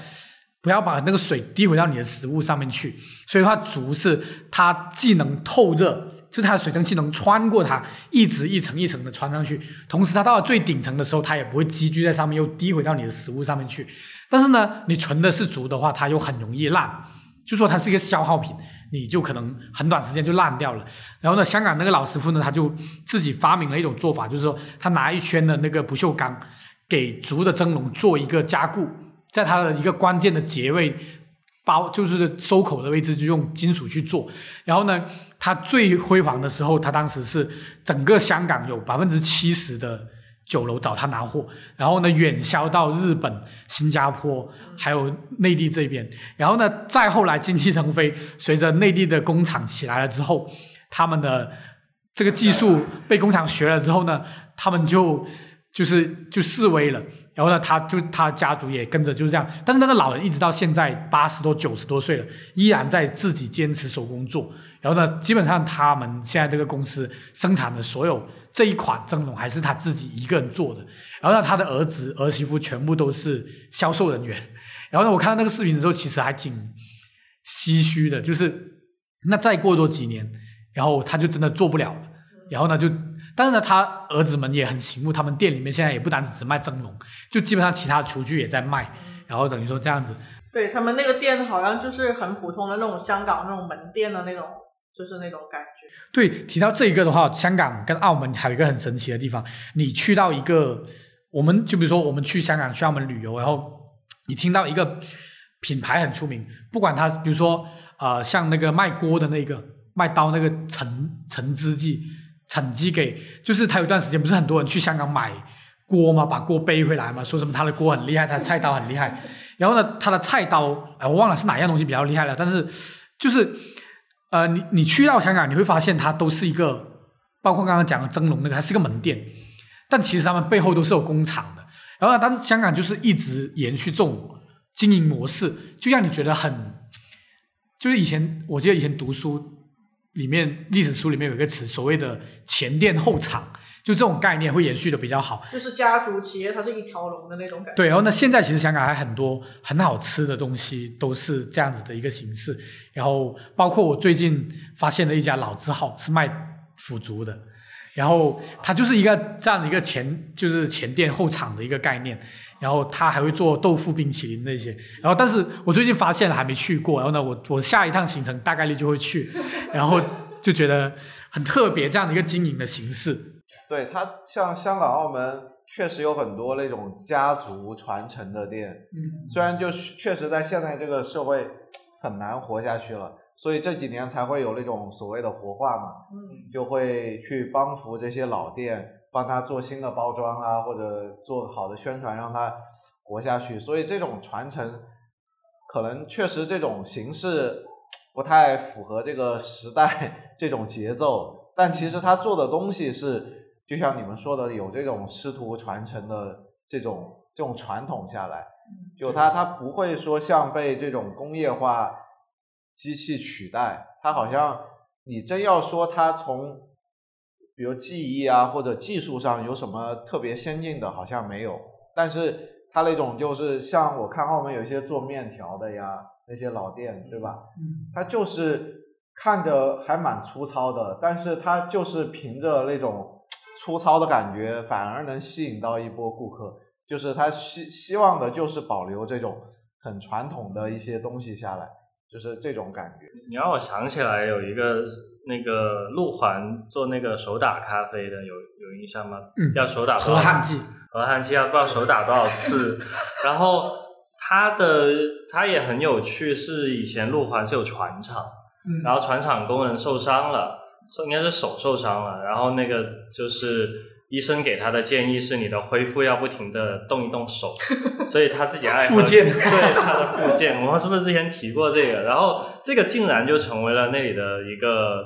不要把那个水滴回到你的食物上面去。所以的话，竹是它既能透热，就它的水蒸气能穿过它，一直一层一层的穿上去。同时，它到了最顶层的时候，它也不会积聚在上面，又滴回到你的食物上面去。但是呢，你存的是竹的话，它又很容易烂，就说它是一个消耗品，你就可能很短时间就烂掉了。然后呢，香港那个老师傅呢，他就自己发明了一种做法，就是说他拿一圈的那个不锈钢。给竹的蒸笼做一个加固，在它的一个关键的结位包，就是收口的位置，就用金属去做。然后呢，它最辉煌的时候，它当时是整个香港有百分之七十的酒楼找他拿货，然后呢，远销到日本、新加坡还有内地这边。然后呢，再后来经济腾飞，随着内地的工厂起来了之后，他们的这个技术被工厂学了之后呢，他们就。就是就示威了，然后呢，他就他家族也跟着就是这样，但是那个老人一直到现在八十多九十多岁了，依然在自己坚持手工做。然后呢，基本上他们现在这个公司生产的所有这一款蒸笼还是他自己一个人做的。然后呢，他的儿子儿媳妇全部都是销售人员。然后呢，我看到那个视频的时候，其实还挺唏嘘的，就是那再过多几年。然后他就真的做不了了。然后呢，就但是呢，他儿子们也很醒目，他们店里面现在也不单只只卖蒸笼，就基本上其他厨具也在卖。然后等于说这样子，对他们那个店好像就是很普通的那种香港那种门店的那种，就是那种感觉。对，提到这一个的话，香港跟澳门还有一个很神奇的地方，你去到一个，我们就比如说我们去香港、去澳门旅游，然后你听到一个品牌很出名，不管它，比如说呃，像那个卖锅的那个卖刀那个陈陈之记，陈记给，就是他有段时间不是很多人去香港买锅嘛，把锅背回来嘛，说什么他的锅很厉害，他的菜刀很厉害，然后呢，他的菜刀，哎，我忘了是哪样东西比较厉害了，但是就是。呃，你你去到香港，你会发现它都是一个，包括刚刚讲的蒸笼那个，它是个门店，但其实他们背后都是有工厂的。然后呢，但是香港就是一直延续这种经营模式，就让你觉得很，就是以前我记得以前读书里面历史书里面有一个词，所谓的前店后厂，就这种概念会延续的比较好。就是家族企业，它是一条龙的那种感觉。对，然后那，现在其实香港还很多很好吃的东西，都是这样子的一个形式。然后包括我最近发现了一家老字号是卖腐竹的，然后它就是一个这样的一个前就是前店后厂的一个概念，然后他还会做豆腐冰淇淋那些，然后但是我最近发现了还没去过，然后呢我我下一趟行程大概率就会去，[LAUGHS] 然后就觉得很特别这样的一个经营的形式。对它像香港、澳门确实有很多那种家族传承的店，嗯，虽然就确实在现在这个社会。很难活下去了，所以这几年才会有那种所谓的活化嘛，嗯，就会去帮扶这些老店，帮他做新的包装啊，或者做好的宣传，让他活下去。所以这种传承，可能确实这种形式不太符合这个时代这种节奏，但其实他做的东西是，就像你们说的，有这种师徒传承的这种这种传统下来。就他他不会说像被这种工业化机器取代。他好像你真要说他从，比如技艺啊或者技术上有什么特别先进的，好像没有。但是它那种就是像我看澳门有一些做面条的呀，那些老店，对吧？嗯，它就是看着还蛮粗糙的，但是它就是凭着那种粗糙的感觉，反而能吸引到一波顾客。就是他希希望的，就是保留这种很传统的一些东西下来，就是这种感觉。你让我想起来有一个那个鹿环做那个手打咖啡的，有有印象吗？嗯，要手打河汉记，河汉记要不知道手打多少次。然后他的他也很有趣，是以前鹿环是有船厂，嗯，然后船厂工人受伤了，受应该是手受伤了，然后那个就是。医生给他的建议是，你的恢复要不停的动一动手，[LAUGHS] 所以他自己爱复健，对他的复健，我们是不是之前提过这个？然后这个竟然就成为了那里的一个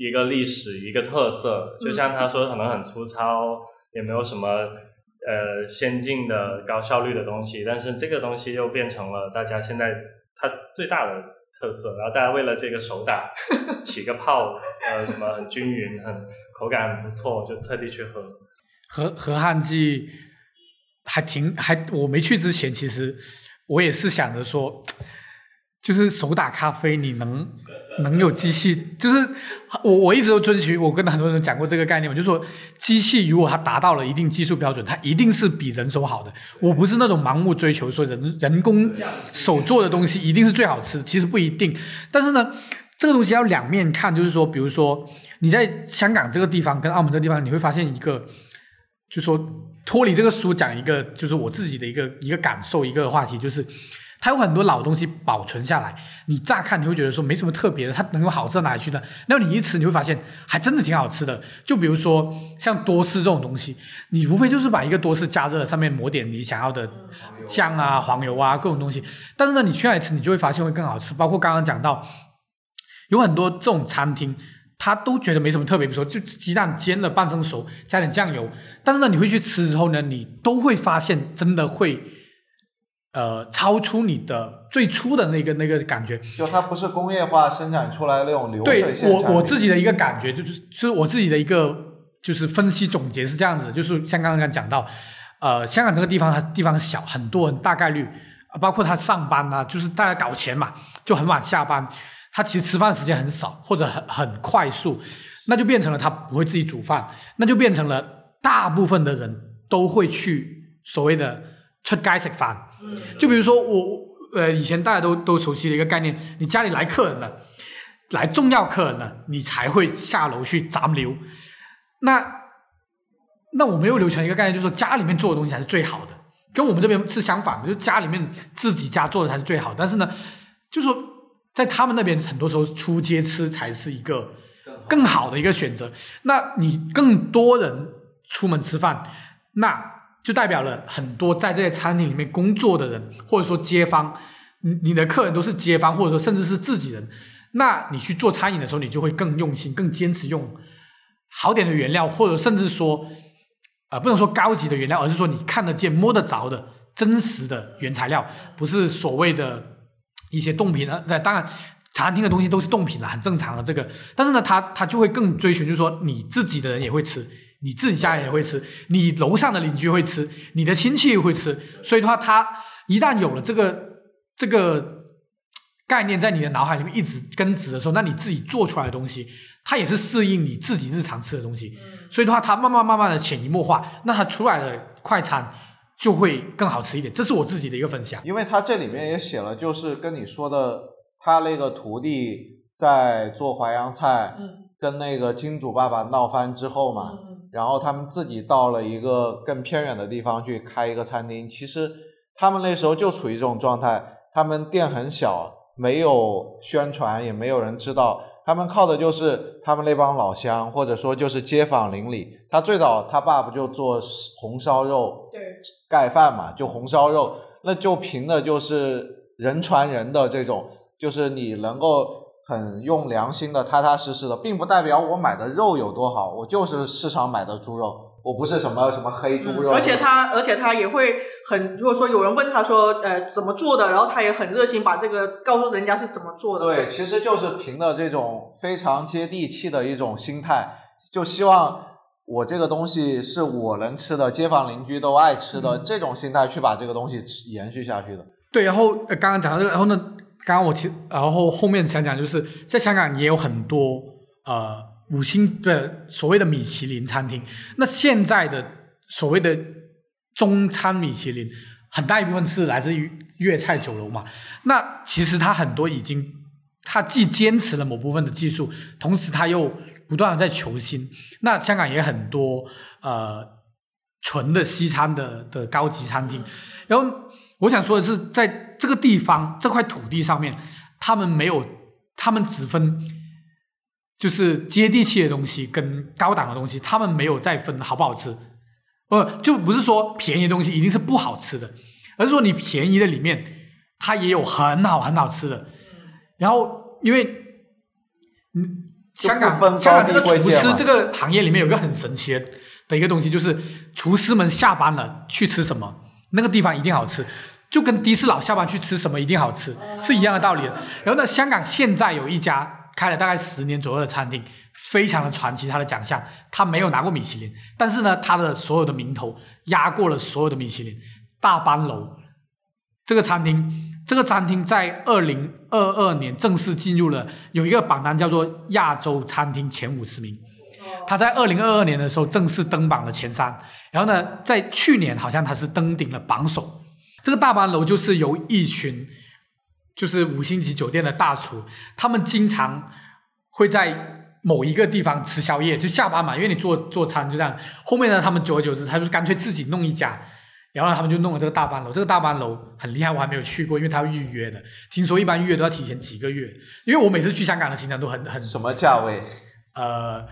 一个历史一个特色。就像他说，可能很粗糙，也没有什么呃先进的高效率的东西，但是这个东西又变成了大家现在它最大的特色。然后大家为了这个手打 [LAUGHS] 起个泡，呃，什么很均匀很。口感很不错，就特地去喝。河河汉记还挺还，我没去之前，其实我也是想着说，就是手打咖啡，你能能有机器，就是我我一直都遵循，我跟很多人讲过这个概念，我就说机器如果它达到了一定技术标准，它一定是比人手好的。我不是那种盲目追求说人人工手做的东西一定是最好吃，其实不一定。但是呢。这个东西要两面看，就是说，比如说你在香港这个地方跟澳门这个地方，你会发现一个，就说脱离这个书讲一个，就是我自己的一个一个感受，一个话题，就是它有很多老东西保存下来，你乍看你会觉得说没什么特别的，它能够好吃到哪里去呢？那你一吃你会发现还真的挺好吃的。就比如说像多士这种东西，你无非就是把一个多士加热，上面抹点你想要的酱啊、黄油啊各种东西，但是呢，你去那里吃，你就会发现会更好吃。包括刚刚讲到。有很多这种餐厅，他都觉得没什么特别，比如说就鸡蛋煎了半生熟，加点酱油。但是呢，你会去吃之后呢，你都会发现真的会，呃，超出你的最初的那个那个感觉。就它不是工业化生产出来那种流水线。对我我自己的一个感觉就是，是我自己的一个就是分析总结是这样子，就是像刚刚讲到，呃，香港这个地方它地方小，很多人大概率，包括他上班啊，就是大家搞钱嘛，就很晚下班。他其实吃饭时间很少或者很很快速，那就变成了他不会自己煮饭，那就变成了大部分的人都会去所谓的出街食饭。就比如说我呃以前大家都都熟悉的一个概念，你家里来客人了，来重要客人了，你才会下楼去杂流。那那我们又流传一个概念，就是说家里面做的东西才是最好的，跟我们这边是相反的，就家里面自己家做的才是最好。但是呢，就是说在他们那边很多时候出街吃才是一个更好的一个选择。那你更多人出门吃饭，那就代表了很多在这些餐厅里面工作的人，或者说街坊，你你的客人都是街坊，或者说甚至是自己人。那你去做餐饮的时候，你就会更用心，更坚持用好点的原料，或者甚至说。啊，不能说高级的原料，而是说你看得见、摸得着的真实的原材料，不是所谓的一些冻品啊。那当然，餐厅的东西都是冻品了，很正常的这个。但是呢，他他就会更追寻，就是说你自己的人也会吃，你自己家人也会吃，你楼上的邻居会吃，你的亲戚会吃。所以的话，他一旦有了这个这个概念在你的脑海里面一直根植的时候，那你自己做出来的东西。它也是适应你自己日常吃的东西，所以的话，它慢慢慢慢的潜移默化，那它出来的快餐就会更好吃一点。这是我自己的一个分享。因为他这里面也写了，就是跟你说的，他那个徒弟在做淮扬菜，跟那个金主爸爸闹翻之后嘛，然后他们自己到了一个更偏远的地方去开一个餐厅。其实他们那时候就处于这种状态，他们店很小，没有宣传，也没有人知道。他们靠的就是他们那帮老乡，或者说就是街坊邻里。他最早他爸不就做红烧肉，对，盖饭嘛，就红烧肉，那就凭的就是人传人的这种，就是你能够很用良心的、踏踏实实的，并不代表我买的肉有多好，我就是市场买的猪肉。我不是什么什么黑猪肉，而且他，而且他也会很，如果说有人问他说，呃，怎么做的，然后他也很热心把这个告诉人家是怎么做的。对，其实就是凭着这种非常接地气的一种心态，就希望我这个东西是我能吃的，街坊邻居都爱吃的这种心态去把这个东西延续下去的。对，然后刚刚讲到这个，然后呢，刚刚我其然后后面想讲就是在香港也有很多呃。五星的所谓的米其林餐厅，那现在的所谓的中餐米其林，很大一部分是来自于粤菜酒楼嘛。那其实它很多已经，它既坚持了某部分的技术，同时它又不断的在求新。那香港也很多呃纯的西餐的的高级餐厅。然后我想说的是，在这个地方这块土地上面，他们没有，他们只分。就是接地气的东西跟高档的东西，他们没有再分好不好吃，不就不是说便宜的东西一定是不好吃的，而是说你便宜的里面，它也有很好很好吃的。然后因为，嗯，香港香港这个厨师这个行业里面有个很神奇的一个东西，就是厨师们下班了去吃什么，那个地方一定好吃，就跟的士佬下班去吃什么一定好吃是一样的道理的。然后呢，香港现在有一家。开了大概十年左右的餐厅，非常的传奇。他的奖项，他没有拿过米其林，但是呢，他的所有的名头压过了所有的米其林。大班楼这个餐厅，这个餐厅在二零二二年正式进入了有一个榜单，叫做亚洲餐厅前五十名。他在二零二二年的时候正式登榜了前三，然后呢，在去年好像他是登顶了榜首。这个大班楼就是由一群。就是五星级酒店的大厨，他们经常会在某一个地方吃宵夜，就下班嘛，因为你做做餐就这样。后面呢，他们久而久之，他就干脆自己弄一家，然后他们就弄了这个大班楼。这个大班楼很厉害，我还没有去过，因为他要预约的。听说一般预约都要提前几个月，因为我每次去香港的行程都很很什么价位？呃，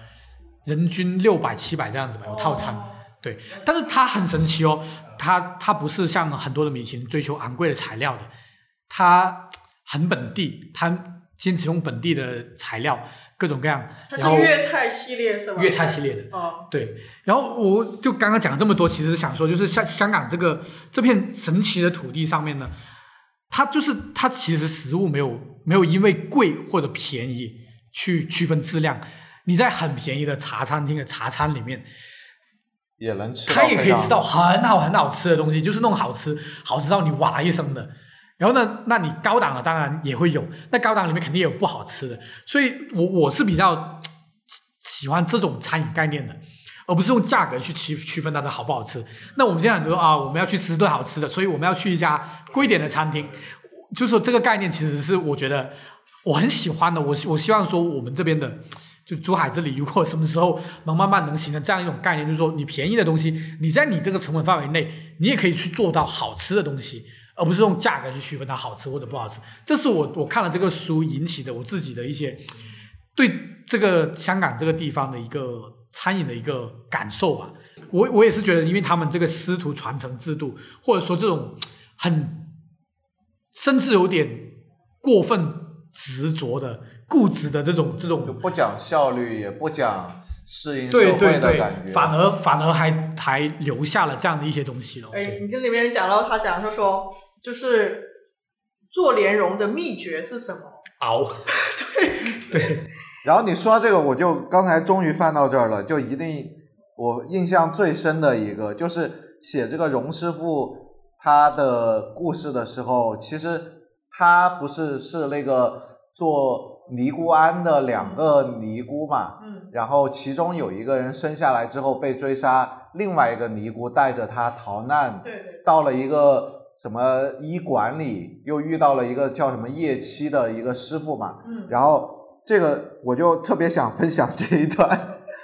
人均六百七百这样子吧，有套餐。对，但是它很神奇哦，它它不是像很多的米其林追求昂贵的材料的，它。很本地，它坚持用本地的材料，各种各样。它是粤菜系列是吧？粤菜系列的。哦。对，然后我就刚刚讲这么多，其实想说，就是香香港这个这片神奇的土地上面呢，它就是它其实食物没有没有因为贵或者便宜去区分质量。你在很便宜的茶餐厅的茶餐里面，也能吃，它也可以吃到很好很好吃的东西，就是那种好吃好吃到你哇一声的。然后呢，那你高档的当然也会有，那高档里面肯定也有不好吃的，所以我我是比较喜喜欢这种餐饮概念的，而不是用价格去区区分它的好不好吃。那我们现在很多啊，我们要去吃顿好吃的，所以我们要去一家贵一点的餐厅，就是说这个概念其实是我觉得我很喜欢的。我我希望说我们这边的。就珠海这里，如果什么时候能慢慢能形成这样一种概念，就是说你便宜的东西，你在你这个成本范围内，你也可以去做到好吃的东西，而不是用价格去区分它好吃或者不好吃。这是我我看了这个书引起的我自己的一些对这个香港这个地方的一个餐饮的一个感受吧。我我也是觉得，因为他们这个师徒传承制度，或者说这种很甚至有点过分执着的。固执的这种这种，就不讲效率，也不讲适应社会的感觉，反而反而还还留下了这样的一些东西了。哎，你这里面讲到他讲他说，就是做莲蓉的秘诀是什么？熬。[LAUGHS] 对 [LAUGHS] 对。然后你说这个，我就刚才终于翻到这儿了，就一定我印象最深的一个，就是写这个荣师傅他的故事的时候，其实他不是是那个做。尼姑庵的两个尼姑嘛，嗯，然后其中有一个人生下来之后被追杀，另外一个尼姑带着他逃难，对对，到了一个什么医馆里，又遇到了一个叫什么叶七的一个师傅嘛，嗯，然后这个我就特别想分享这一段，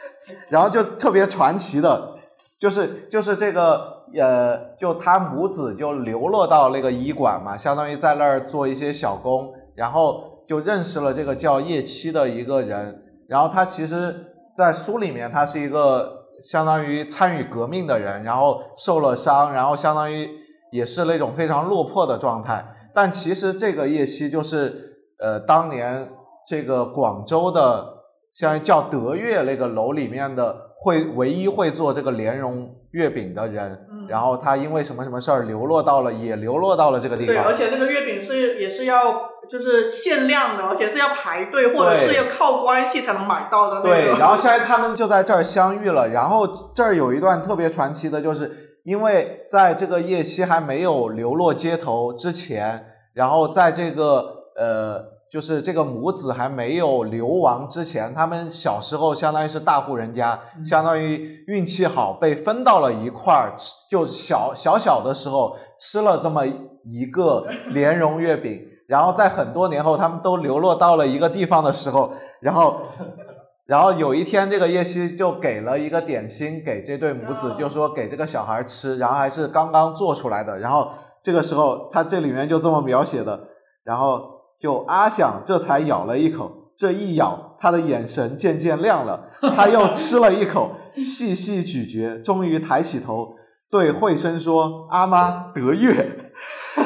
[LAUGHS] 然后就特别传奇的，就是就是这个呃，就他母子就流落到那个医馆嘛，相当于在那儿做一些小工，然后。就认识了这个叫叶七的一个人，然后他其实，在书里面他是一个相当于参与革命的人，然后受了伤，然后相当于也是那种非常落魄的状态。但其实这个叶七就是呃当年这个广州的，相当于叫德月那个楼里面的会唯一会做这个莲蓉月饼的人。然后他因为什么什么事儿流落到了，也流落到了这个地方。对，而且那个月饼是也是要。就是限量的，而且是要排队，或者是要靠关系才能买到的。对，然后现在他们就在这儿相遇了。然后这儿有一段特别传奇的，就是因为在这个叶希还没有流落街头之前，然后在这个呃，就是这个母子还没有流亡之前，他们小时候相当于是大户人家，相当于运气好被分到了一块儿，就小小小的时候吃了这么一个 [LAUGHS] 莲蓉月饼。然后在很多年后，他们都流落到了一个地方的时候，然后，[LAUGHS] 然后有一天，这个叶希就给了一个点心给这对母子，就说给这个小孩吃，然后还是刚刚做出来的。然后这个时候，他这里面就这么描写的，然后就阿想这才咬了一口，这一咬，他的眼神渐渐亮了，他又吃了一口，细细咀嚼，终于抬起头对慧生说：“阿妈得月。[LAUGHS] ”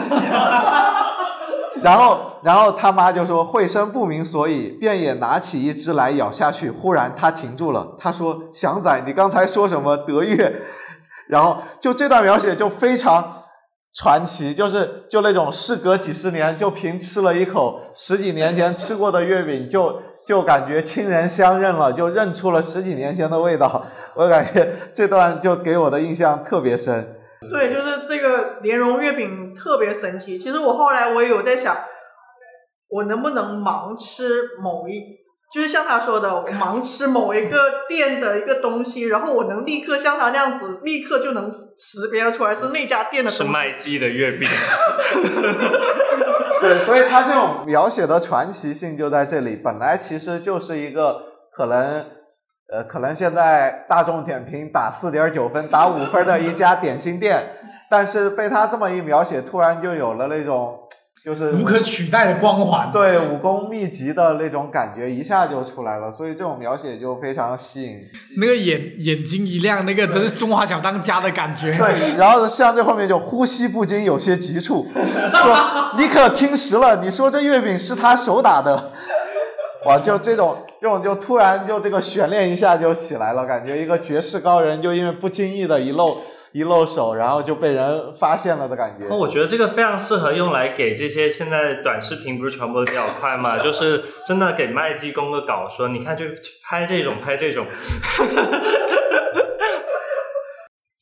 然后，然后他妈就说：“慧生不明所以，便也拿起一只来咬下去。忽然他停住了，他说：‘祥仔，你刚才说什么得月？’ [LAUGHS] 然后就这段描写就非常传奇，就是就那种事隔几十年，就凭吃了一口十几年前吃过的月饼，就就感觉亲人相认了，就认出了十几年前的味道。我感觉这段就给我的印象特别深。”对，就是这个莲蓉月饼特别神奇。其实我后来我也有在想，我能不能盲吃某一，就是像他说的，我盲吃某一个店的一个东西，然后我能立刻像他那样子，立刻就能识别出来是那家店的。是卖鸡的月饼。[LAUGHS] 对，所以他这种描写的传奇性就在这里。本来其实就是一个可能。呃，可能现在大众点评打四点九分、打五分的一家点心店，但是被他这么一描写，突然就有了那种就是无可取代的光环，对武功秘籍的那种感觉一下就出来了，所以这种描写就非常吸引。那个眼眼睛一亮，那个真是中华小当家的感觉。对，然后像这后面就呼吸不禁有些急促，说你可听实了，你说这月饼是他手打的。哇，就这种，这种就突然就这个悬念一下就起来了，感觉一个绝世高人就因为不经意的一露一露手，然后就被人发现了的感觉。那我觉得这个非常适合用来给这些现在短视频不是传播的比较快嘛，[LAUGHS] 就是真的给麦基供个稿，说你看就拍这种拍这种。[LAUGHS]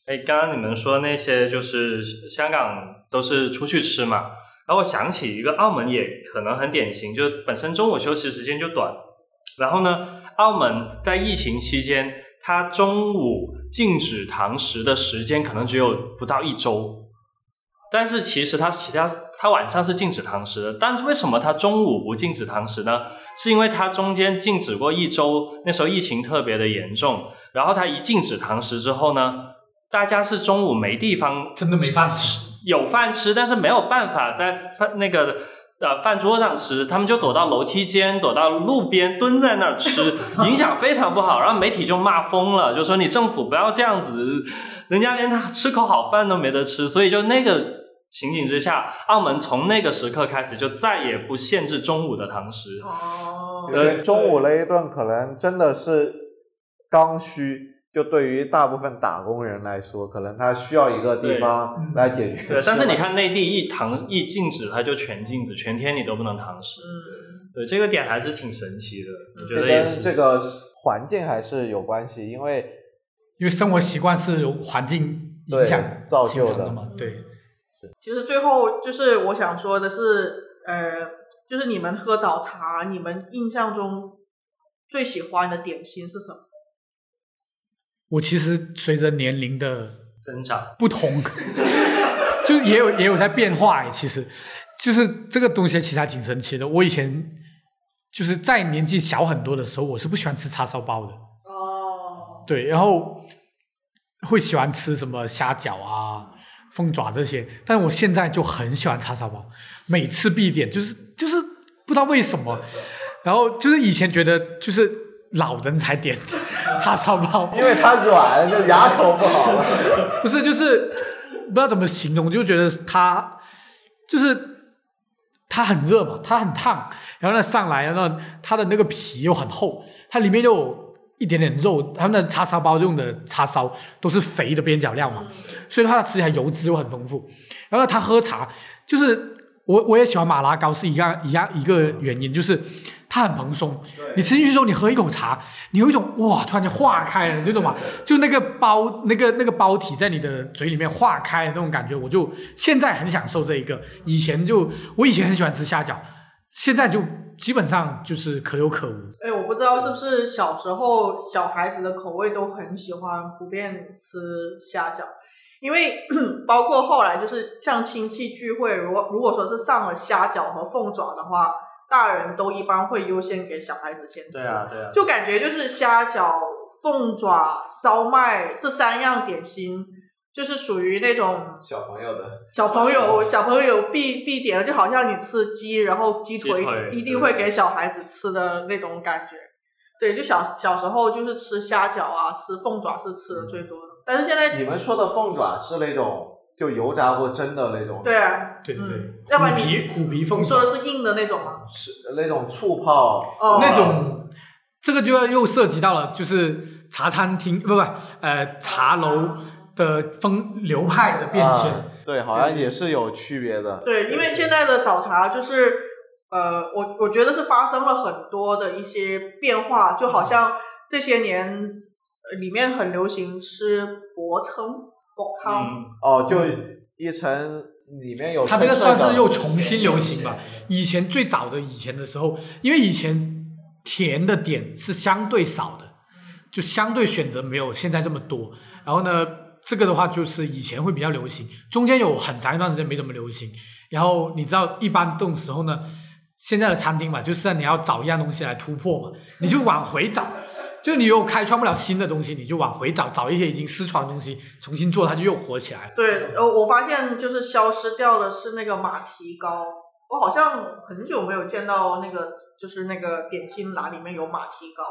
哎，刚刚你们说那些就是香港都是出去吃嘛？然后我想起一个澳门也可能很典型，就是本身中午休息时间就短，然后呢，澳门在疫情期间，它中午禁止堂食的时间可能只有不到一周，但是其实他其他他晚上是禁止堂食的，但是为什么他中午不禁止堂食呢？是因为他中间禁止过一周，那时候疫情特别的严重，然后他一禁止堂食之后呢，大家是中午没地方真的没饭吃。有饭吃，但是没有办法在饭那个呃饭桌上吃，他们就躲到楼梯间，躲到路边蹲在那儿吃，[LAUGHS] 影响非常不好。然后媒体就骂疯了，就说你政府不要这样子，人家连他吃口好饭都没得吃。所以就那个情景之下，澳门从那个时刻开始就再也不限制中午的堂食。哦，因为中午那一顿可能真的是刚需。就对于大部分打工人来说，可能他需要一个地方来解决。对，但是你看内地一堂一禁止，他就全禁止，全天你都不能堂食。嗯，对，这个点还是挺神奇的。我觉得也是。跟这个环境还是有关系，因为因为生活习惯是由环境影响造就的嘛，对。是其实最后就是我想说的是，呃，就是你们喝早茶，你们印象中最喜欢的点心是什么？我其实随着年龄的增长，不同，[LAUGHS] 就也有也有在变化诶。其实，就是这个东西其实还挺神奇的。我以前就是在年纪小很多的时候，我是不喜欢吃叉烧包的，哦，对，然后会喜欢吃什么虾饺啊、凤爪这些。但我现在就很喜欢叉烧包，每次必点，就是就是不知道为什么。然后就是以前觉得就是老人才点 [LAUGHS] 叉烧包，因为它软，就牙口不好。[LAUGHS] 不是，就是不知道怎么形容，就觉得它就是它很热嘛，它很烫，然后呢上来，然后它的那个皮又很厚，它里面又有一点点肉，他们的叉烧包用的叉烧都是肥的边角料嘛，所以它吃起来油脂又很丰富。然后它喝茶，就是我我也喜欢马拉糕，是一样一样一个原因，就是它很蓬松。你吃进去之后，你喝一口茶，你有一种哇，突然间化开了，你懂吗？就那个包那个那个包体在你的嘴里面化开的那种感觉，我就现在很享受这一个。以前就我以前很喜欢吃虾饺，现在就基本上就是可有可无。哎，我不知道是不是小时候小孩子的口味都很喜欢普遍吃虾饺，因为 [CLEARS THROAT] 包括后来就是像亲戚聚会，如果如果说是上了虾饺和凤爪的话，大人都一般会优先给小孩子先吃。对啊，对啊。就感觉就是虾饺、凤爪、烧麦这三样点心，就是属于那种小朋友的，小朋友小朋友必必点的，就好像你吃鸡，然后鸡腿一定会给小孩子吃的那种感觉。对，就小小时候就是吃虾饺啊，吃凤爪是吃的最多的，但是现在你们说的凤爪是那种就油炸过蒸的那种，对啊，对对要不然虎你皮虎皮凤你说爪的是硬的那种吗？是那种醋泡哦那种，这个就要又涉及到了，就是茶餐厅不不呃茶楼的风流派的变迁。啊对，好像也是有区别的。对，因为现在的早茶就是，呃，我我觉得是发生了很多的一些变化，就好像这些年呃里面很流行吃薄撑、薄汤，嗯，哦，就一层里面有它这个算是又重新流行吧。以前最早的以前的时候，因为以前甜的点是相对少的，就相对选择没有现在这么多。然后呢，这个的话就是以前会比较流行，中间有很长一段时间没怎么流行。然后你知道，一般这种时候呢，现在的餐厅嘛，就是你要找一样东西来突破嘛，你就往回找。就你又开创不了新的东西，你就往回找，找一些已经失传的东西重新做，它就又火起来了。对，呃，我发现就是消失掉的是那个马蹄糕，我好像很久没有见到那个就是那个点心栏里面有马蹄糕。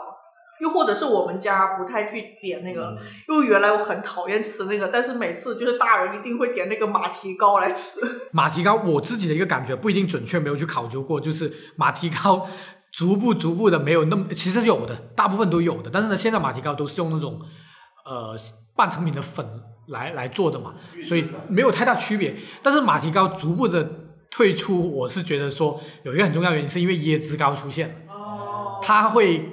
又或者是我们家不太去点那个，因为原来我很讨厌吃那个，但是每次就是大人一定会点那个马蹄糕来吃。[LAUGHS] 马蹄糕，我自己的一个感觉不一定准确，没有去考究过，就是马蹄糕逐步逐步的没有那么，其实是有的，大部分都有的，但是呢，现在马蹄糕都是用那种呃半成品的粉来来做的嘛，所以没有太大区别。但是马蹄糕逐步的退出，我是觉得说有一个很重要原因，是因为椰汁糕出现它会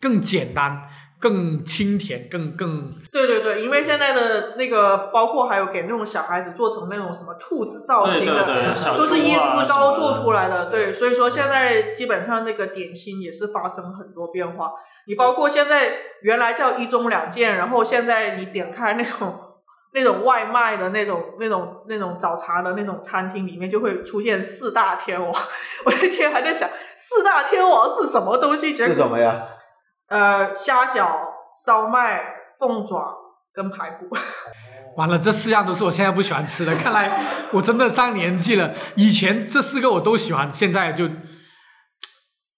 更简单、更清甜，更更对对对，因为现在的那个，包括还有给那种小孩子做成那种什么兔子造型的，对对对小都是椰猪啊子糕做出来的。对，所以说现在基本上那个点心也是发生很多变化。你包括现在原来叫一盅两件，然后现在你点开那种那种外卖的那种那种那种早茶的那种餐厅里面，就会出现四大天王。[LAUGHS] 我那天还在想，四大天王是什么东西？是什么呀？呃，虾饺、烧麦、凤爪跟排骨。[LAUGHS] 完了，这四样都是我现在不喜欢吃的。看来我真的上年纪了。以前这四个我都喜欢，现在就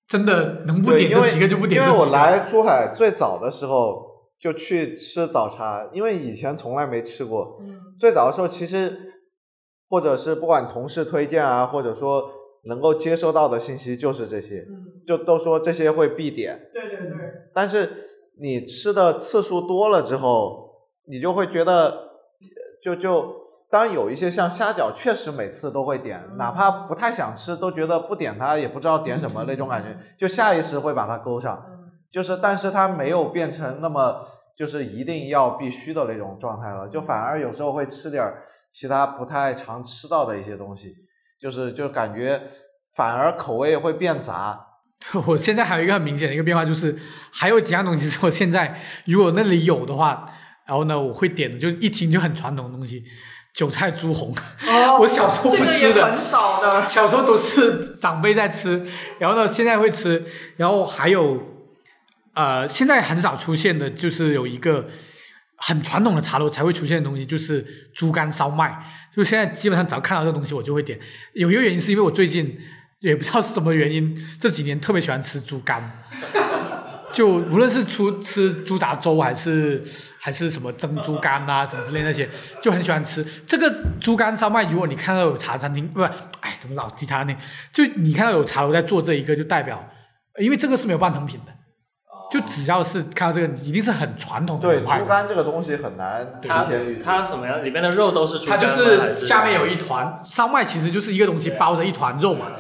真的能不点这几个就不点因这几个。为我来珠海最早的时候就去吃早茶，因为以前从来没吃过。嗯最早的时候，其实或者是不管同事推荐啊，或者说能够接收到的信息就是这些，嗯，就都说这些会必点。对对对，但是你吃的次数多了之后，你就会觉得，就就当有一些像虾饺，确实每次都会点，哪怕不太想吃，都觉得不点它也不知道点什么那种感觉，就下意识会把它勾上。嗯就是，但是它没有变成那么就是一定要必须的那种状态了，就反而有时候会吃点儿其他不太常吃到的一些东西，就是就感觉反而口味会变杂。[LAUGHS] 我现在还有一个很明显的一个变化，就是还有几样东西是我现在如果那里有的话，然后呢我会点的，就一听就很传统的东西，韭菜猪红。[LAUGHS] 哦我小时候这个不吃的也很少的。小时候都是长辈在吃，然后呢，现在会吃，然后还有，呃，现在很少出现的，就是有一个很传统的茶楼才会出现的东西，就是猪肝烧麦。就现在基本上只要看到这个东西，我就会点。有一个原因是因为我最近也不知道是什么原因，这几年特别喜欢吃猪肝。就无论是出吃猪杂粥还是还是什么蒸猪肝啊什么之类那些，就很喜欢吃这个猪肝烧麦。如果你看到有茶餐厅，不是，哎，怎么老提茶餐厅？就你看到有茶楼在做这一个，就代表，因为这个是没有半成品的，就只要是看到这个，一定是很传统的对，猪肝这个东西很难它。它什么呀？里面的肉都是猪它就是下面有一团烧麦，其实就是一个东西包着一团肉嘛，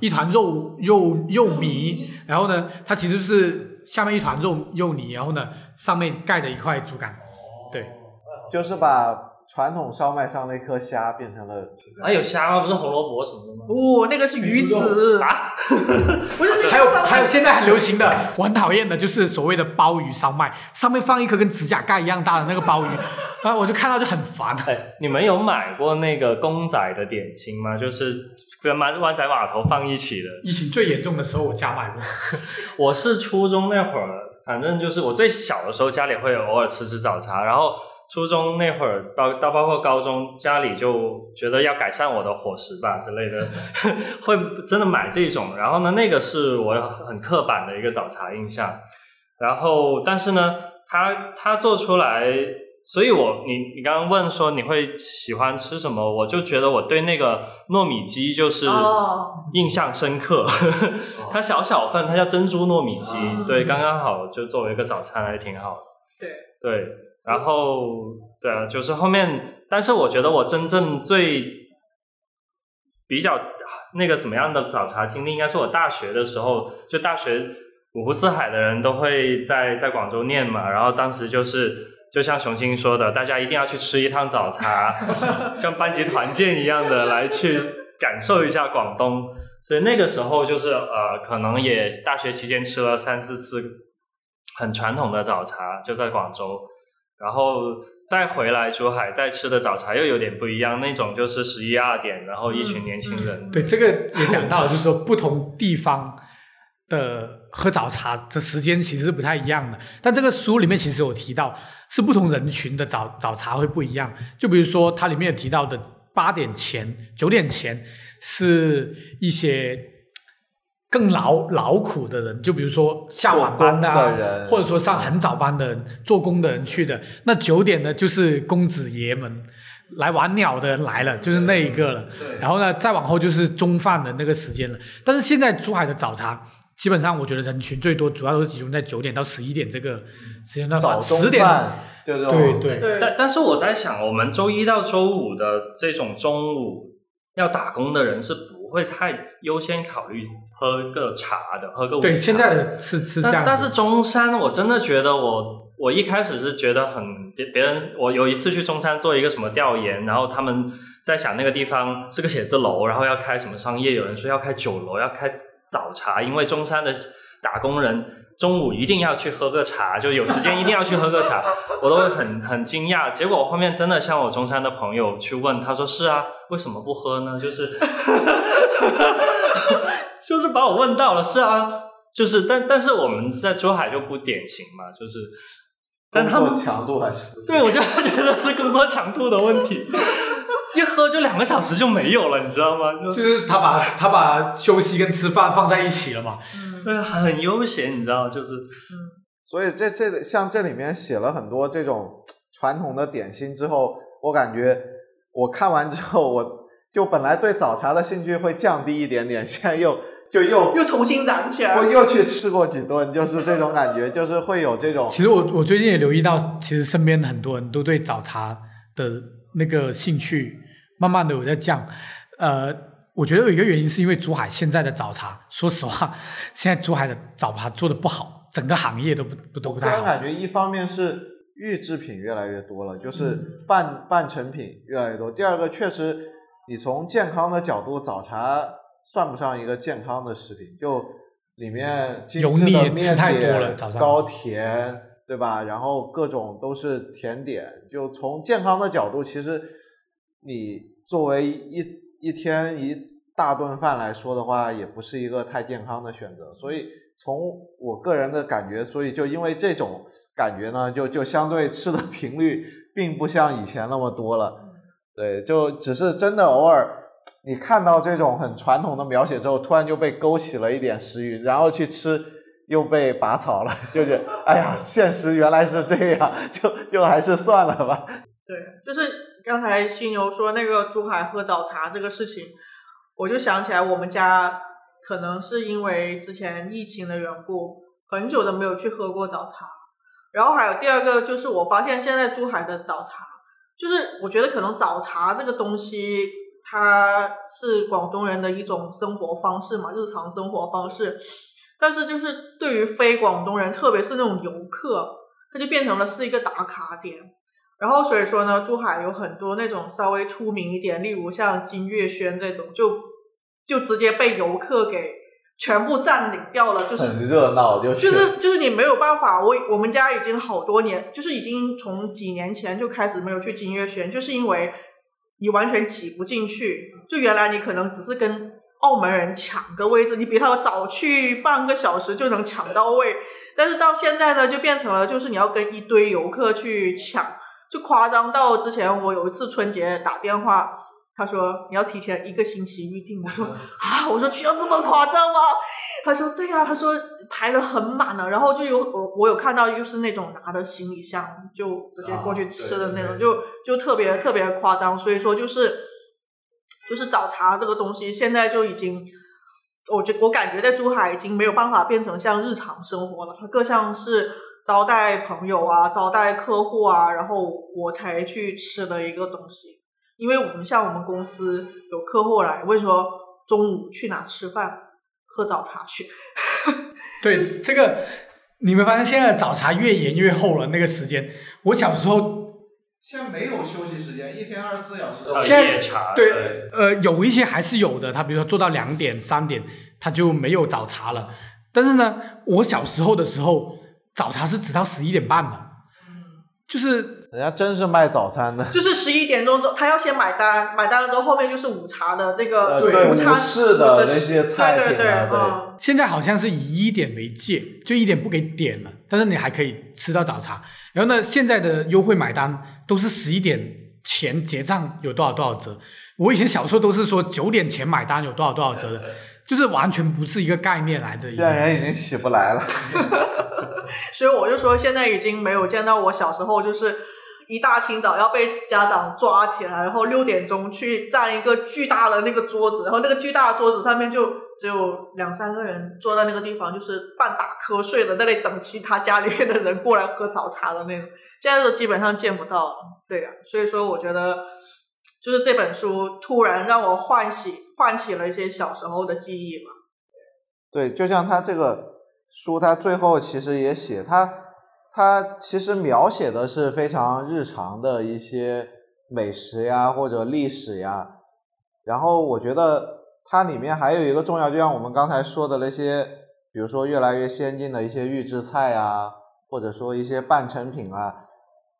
一团肉肉肉糜，然后呢，它其实就是下面一团肉肉泥，然后呢上面盖着一块猪肝，对。就是把传统烧麦上那颗虾变成了。啊，有虾吗？不是红萝卜什么的吗？哦，那个是鱼子啊，[LAUGHS] [LAUGHS] 不是那个还有还有现在很流行的，我很讨厌的就是所谓的鲍鱼烧麦，上面放一颗跟指甲盖一样大的那个鲍鱼，然后我就看到就很烦。哎，你们有买过那个公仔的点心吗？就是跟湾湾仔码头放一起的。疫情最严重的时候，我家买过。[LAUGHS] 我是初中那会儿，反正就是我最小的时候，家里会偶尔吃吃早茶，然后初中那会儿包到包括高中，家里就觉得要改善我的伙食吧之类的，[LAUGHS] 会真的买这种。然后呢，那个是我很刻板的一个早茶印象。然后，但是呢，他他做出来，所以我你你刚刚问说你会喜欢吃什么，我就觉得我对那个糯米鸡就是哦印象深刻。[LAUGHS] 它小小份，它叫珍珠糯米鸡，嗯对，刚刚好，就作为一个早餐还挺好的。对对，然后对啊，就是后面，但是我觉得我真正最比较那个怎么样的早茶经历，应该是我大学的时候，就大学五湖四海的人都会在在广州念嘛，然后当时就是就像熊青说的，大家一定要去吃一趟早茶，[LAUGHS] 像班级团建一样的来去感受一下广东。所以那个时候就是呃，可能也大学期间吃了三四次很传统的早茶，就在广州，然后再回来珠海再吃的早茶又有点不一样，那种就是十一二点，然后一群年轻人，对，这个也讲到了，就是说不同地方的喝早茶的时间其实是不太一样的。但这个书里面其实有提到，是不同人群的早早茶会不一样。就比如说它里面有提到的八点前、九点前是一些更劳劳苦的人，就比如说下晚班的,、啊、的人或者说上很早班的人、做工的人去的。那九点呢，就是公子爷们。来玩鸟的人来了，就是那一个了。然后呢，再往后就是中饭的那个时间了。但是现在珠海的早茶，基本上我觉得人群最多，主要都是集中在九点到十一点这个时间段。早中十点，对对对对对但但是我在想，我们周一到周五的这种中午要打工的人是不不会太优先考虑喝个茶的，喝个对，午茶现在的是是这样。但但是中山，我真的觉得我我一开始是觉得很别别人，我有一次去中山做一个什么调研，然后他们在想那个地方是个写字楼，然后要开什么商业，有人说要开酒楼，要开早茶，因为中山的打工人中午一定要去喝个茶，就有时间一定要去喝个茶，[LAUGHS] 我都会很很惊讶。结果我后面真的向我中山的朋友去问，他说是啊，为什么不喝呢？就是 [LAUGHS] 就是把我问到了，是啊，就是但但是我们在珠海就不典型嘛，就是但他们工作强度还是对我就觉得是工作强度的问题，一喝就两个小时就没有了，你知道吗？就就是他把他把休息跟吃饭放在一起了嘛。嗯，对，很悠闲，你知道，就是所以这这像这里面写了很多这种传统的点心之后，我感觉我看完之后，我就本来对早茶的兴趣会降低一点点，现在又就又又重新燃起来。我又去吃过几顿，就是这种感觉，就是会有这种其实我我最近也留意到，其实身边很多人都对早茶的那个兴趣慢慢的有在降。呃，我觉得有一个原因是因为珠海现在的早茶，说实话，现在珠海的早茶做的不好，整个行业都不不都不个人太好。感觉一方面是预制品越来越多了，就是嗯半、半成品越来越多。第二个，确实你从健康的角度，早茶算不上一个健康的食品，就里面精油腻吃太、多了早上高甜，对吧？然后各种都是甜点。就从健康的角度，其实你作为一一天一大顿饭来说的话，也不是一个太健康的选择。所以从我个人的感觉，所以就因为这种感觉呢，就就相对吃的 [LAUGHS] 频率并不像以前那么多了。[LAUGHS] 对，就只是真的偶尔你看到这种很传统的描写之后，突然就被勾起了一点食欲，然后去吃又被拔草了，就觉得哎呀，现实原来是这样，[LAUGHS] 就就还是算了吧。对，就是刚才犀牛说那个珠海喝早茶这个事情，我就想起来我们家可能是因为之前疫情的缘故，很久都没有去喝过早茶。然后还有第二个就是我发现现在珠海的早茶，就是我觉得可能早茶这个东西，它是广东人的一种生活方式嘛，日常生活方式。但是就是对于非广东人，特别是那种游客，它就变成了是一个打卡点。然后所以说呢，珠海有很多那种稍微出名一点，例如像金月轩这种，就就直接被游客给全部占领掉了，就是很热闹，就是就是就是你没有办法，我我们家已经好多年，就是已经从几年前就开始没有去金月轩，就是因为你完全挤不进去。就原来你可能只是跟澳门人抢个位置，你比他早去半个小时就能抢到位，但是到现在呢，就变成了就是你要跟一堆游客去抢，就夸张到之前我有一次春节打电话。他说你要提前一个星期预定，我说啊，我说需要这么夸张吗？他说对呀、他说排的很满了，然后就有我我有看到就是那种拿着行李箱就直接过去吃的那种，啊对对就就特别特别夸张，所以说就是就是早茶这个东西现在就已经。我觉我感觉在珠海已经没有办法变成像日常生活了，它更像是招待朋友啊、招待客户啊，然后我才去吃的一个东西。因为我们像我们公司有客户来问说中午去哪吃饭，喝早茶去。[LAUGHS] 对这个，你们发现现在早茶越延越后了，那个时间。我小时候现在没有休息时间，一天二十四小时还有现在夜茶，对，呃，有一些还是有的，他比如说做到两点、三点，他就没有早茶了。但是呢，我小时候的时候，早茶是直到十一点半的，就是人家真是卖早餐的。就是十一点钟之后，他要先买单，买单了之后，后面就是午茶的那个呃，对对，午茶午市的那些菜对对对，对，嗯，现在好像是以一点为界，就一点不给点了，但是你还可以吃到早茶。然后呢，现在的优惠买单都是十一点前结账有多少多少折。我以前小时候都是说九点前买单有多少多少折的，就是完全不是一个概念来的。现在人已经起不来了。所以我就说现在已经没有见到我小时候就是。一大清早要被家长抓起来，然后六点钟去占一个巨大的那个桌子，然后那个巨大的桌子上面就只有两三个人坐在那个地方，就是半打瞌睡的，在那里等其他家里面的人过来喝早茶的那种。现在都基本上见不到了，对呀、所以说我觉得，就是这本书突然让我唤起唤起了一些小时候的记忆吧。对，就像他这个书，它最后其实也写它，它其实描写的是非常日常的一些美食呀或者历史呀，然后我觉得它里面还有一个重要，就像我们刚才说的那些，比如说越来越先进的一些预制菜啊，或者说一些半成品啊，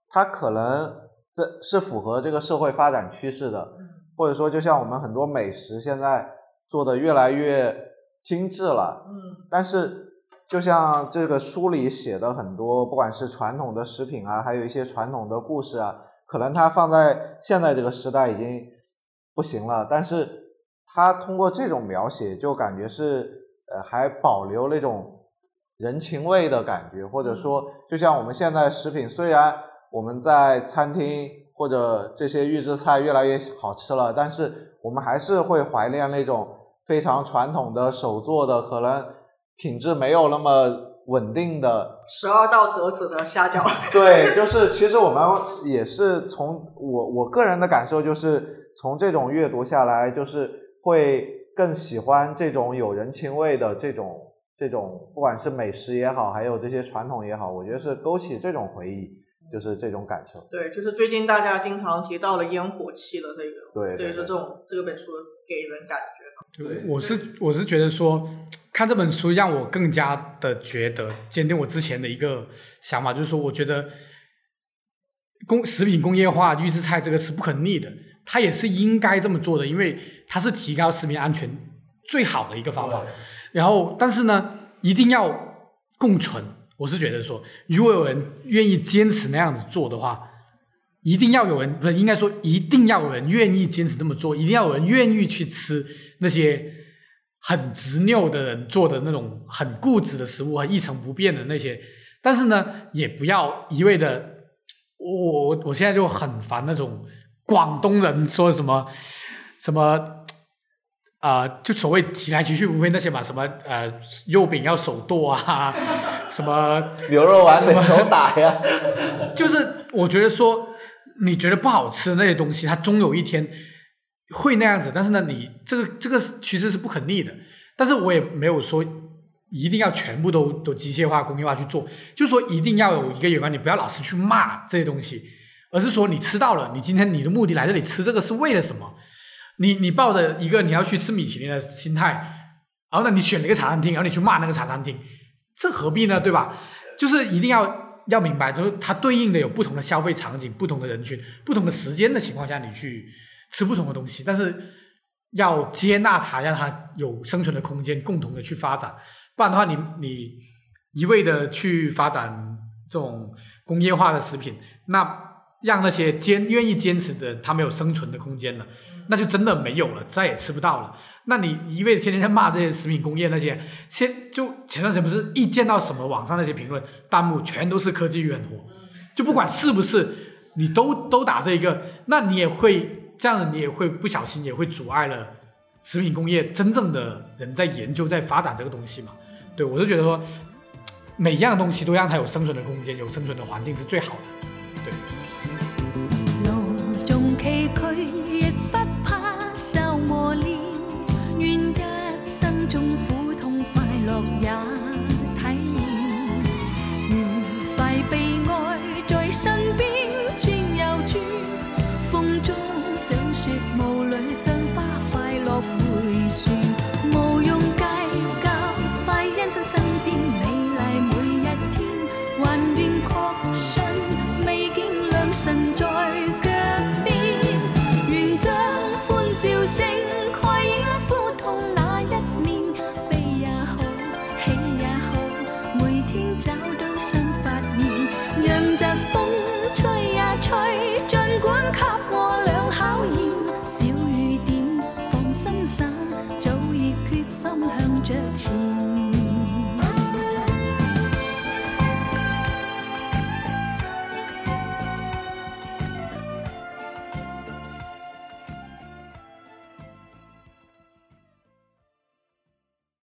它可能这是符合这个社会发展趋势的，或者说就像我们很多美食现在做的越来越。精致了，嗯，但是就像这个书里写的很多，不管是传统的食品啊，还有一些传统的故事啊，可能它放在现在这个时代已经不行了，但是它通过这种描写，就感觉是呃还保留那种人情味的感觉，或者说就像我们现在食品，虽然我们在餐厅或者这些预制菜越来越好吃了，但是我们还是会怀念那种。非常传统的手做的，可能品质没有那么稳定的十二道折子的虾饺。[LAUGHS] 对，就是其实我们也是从我我个人的感受，就是从这种阅读下来，就是会更喜欢这种有人情味的这种这种，不管是美食也好，还有这些传统也好，我觉得是勾起这种回忆，就是这种感受。对，就是最近大家经常提到了烟火气的这个，对，就这种这个本书给人感觉。对，我是我是觉得说，看这本书让我更加的觉得坚定我之前的一个想法，就是说，我觉得工食品工业化、预制菜这个是不可逆的，它也是应该这么做的，因为它是提高食品安全最好的一个方法。然后，但是呢，一定要共存。我是觉得说，如果有人愿意坚持那样子做的话，一定要有人不是应该说，一定要有人愿意坚持这么做，一定要有人愿意去吃。那些很执拗的人做的那种很固执的食物和一成不变的那些，但是呢，也不要一味的，我我我现在就很烦那种广东人说什么什么啊，就所谓提来提去无非那些嘛，什么呃肉饼要手剁啊，[LAUGHS] 什么 [LAUGHS] 牛肉丸得手打呀，就是我觉得说你觉得不好吃的那些东西，它终有一天。会那样子，但是呢，你这个这个趋势是不可逆的。但是我也没有说一定要全部都都机械化、工业化去做，就是说一定要有一个眼光，你不要老是去骂这些东西，而是说你吃到了，你今天你的目的来这里吃这个是为了什么？你你抱着一个你要去吃米其林的心态，然后呢，你选了一个茶餐厅，然后你去骂那个茶餐厅，这何必呢？对吧？就是一定要要明白，就是它对应的有不同的消费场景、不同的人群、不同的时间的情况下，你去。吃不同的东西，但是要接纳它，让它有生存的空间，共同的去发展。不然的话，你你一味的去发展这种工业化的食品，那让那些坚愿意坚持的，他没有生存的空间了，那就真的没有了，再也吃不到了。那你一味天天在骂这些食品工业那些，先就前段时间不是一见到什么网上那些评论弹幕，全都是科技与狠活，就不管是不是你都都打这一个，那你也会。这样你也会不小心也会阻碍了食品工业真正的人在研究在发展这个东西嘛？对我就觉得说，每样东西都让它有生存的空间，有生存的环境是最好的。对。让疾风吹呀吹，尽管给我。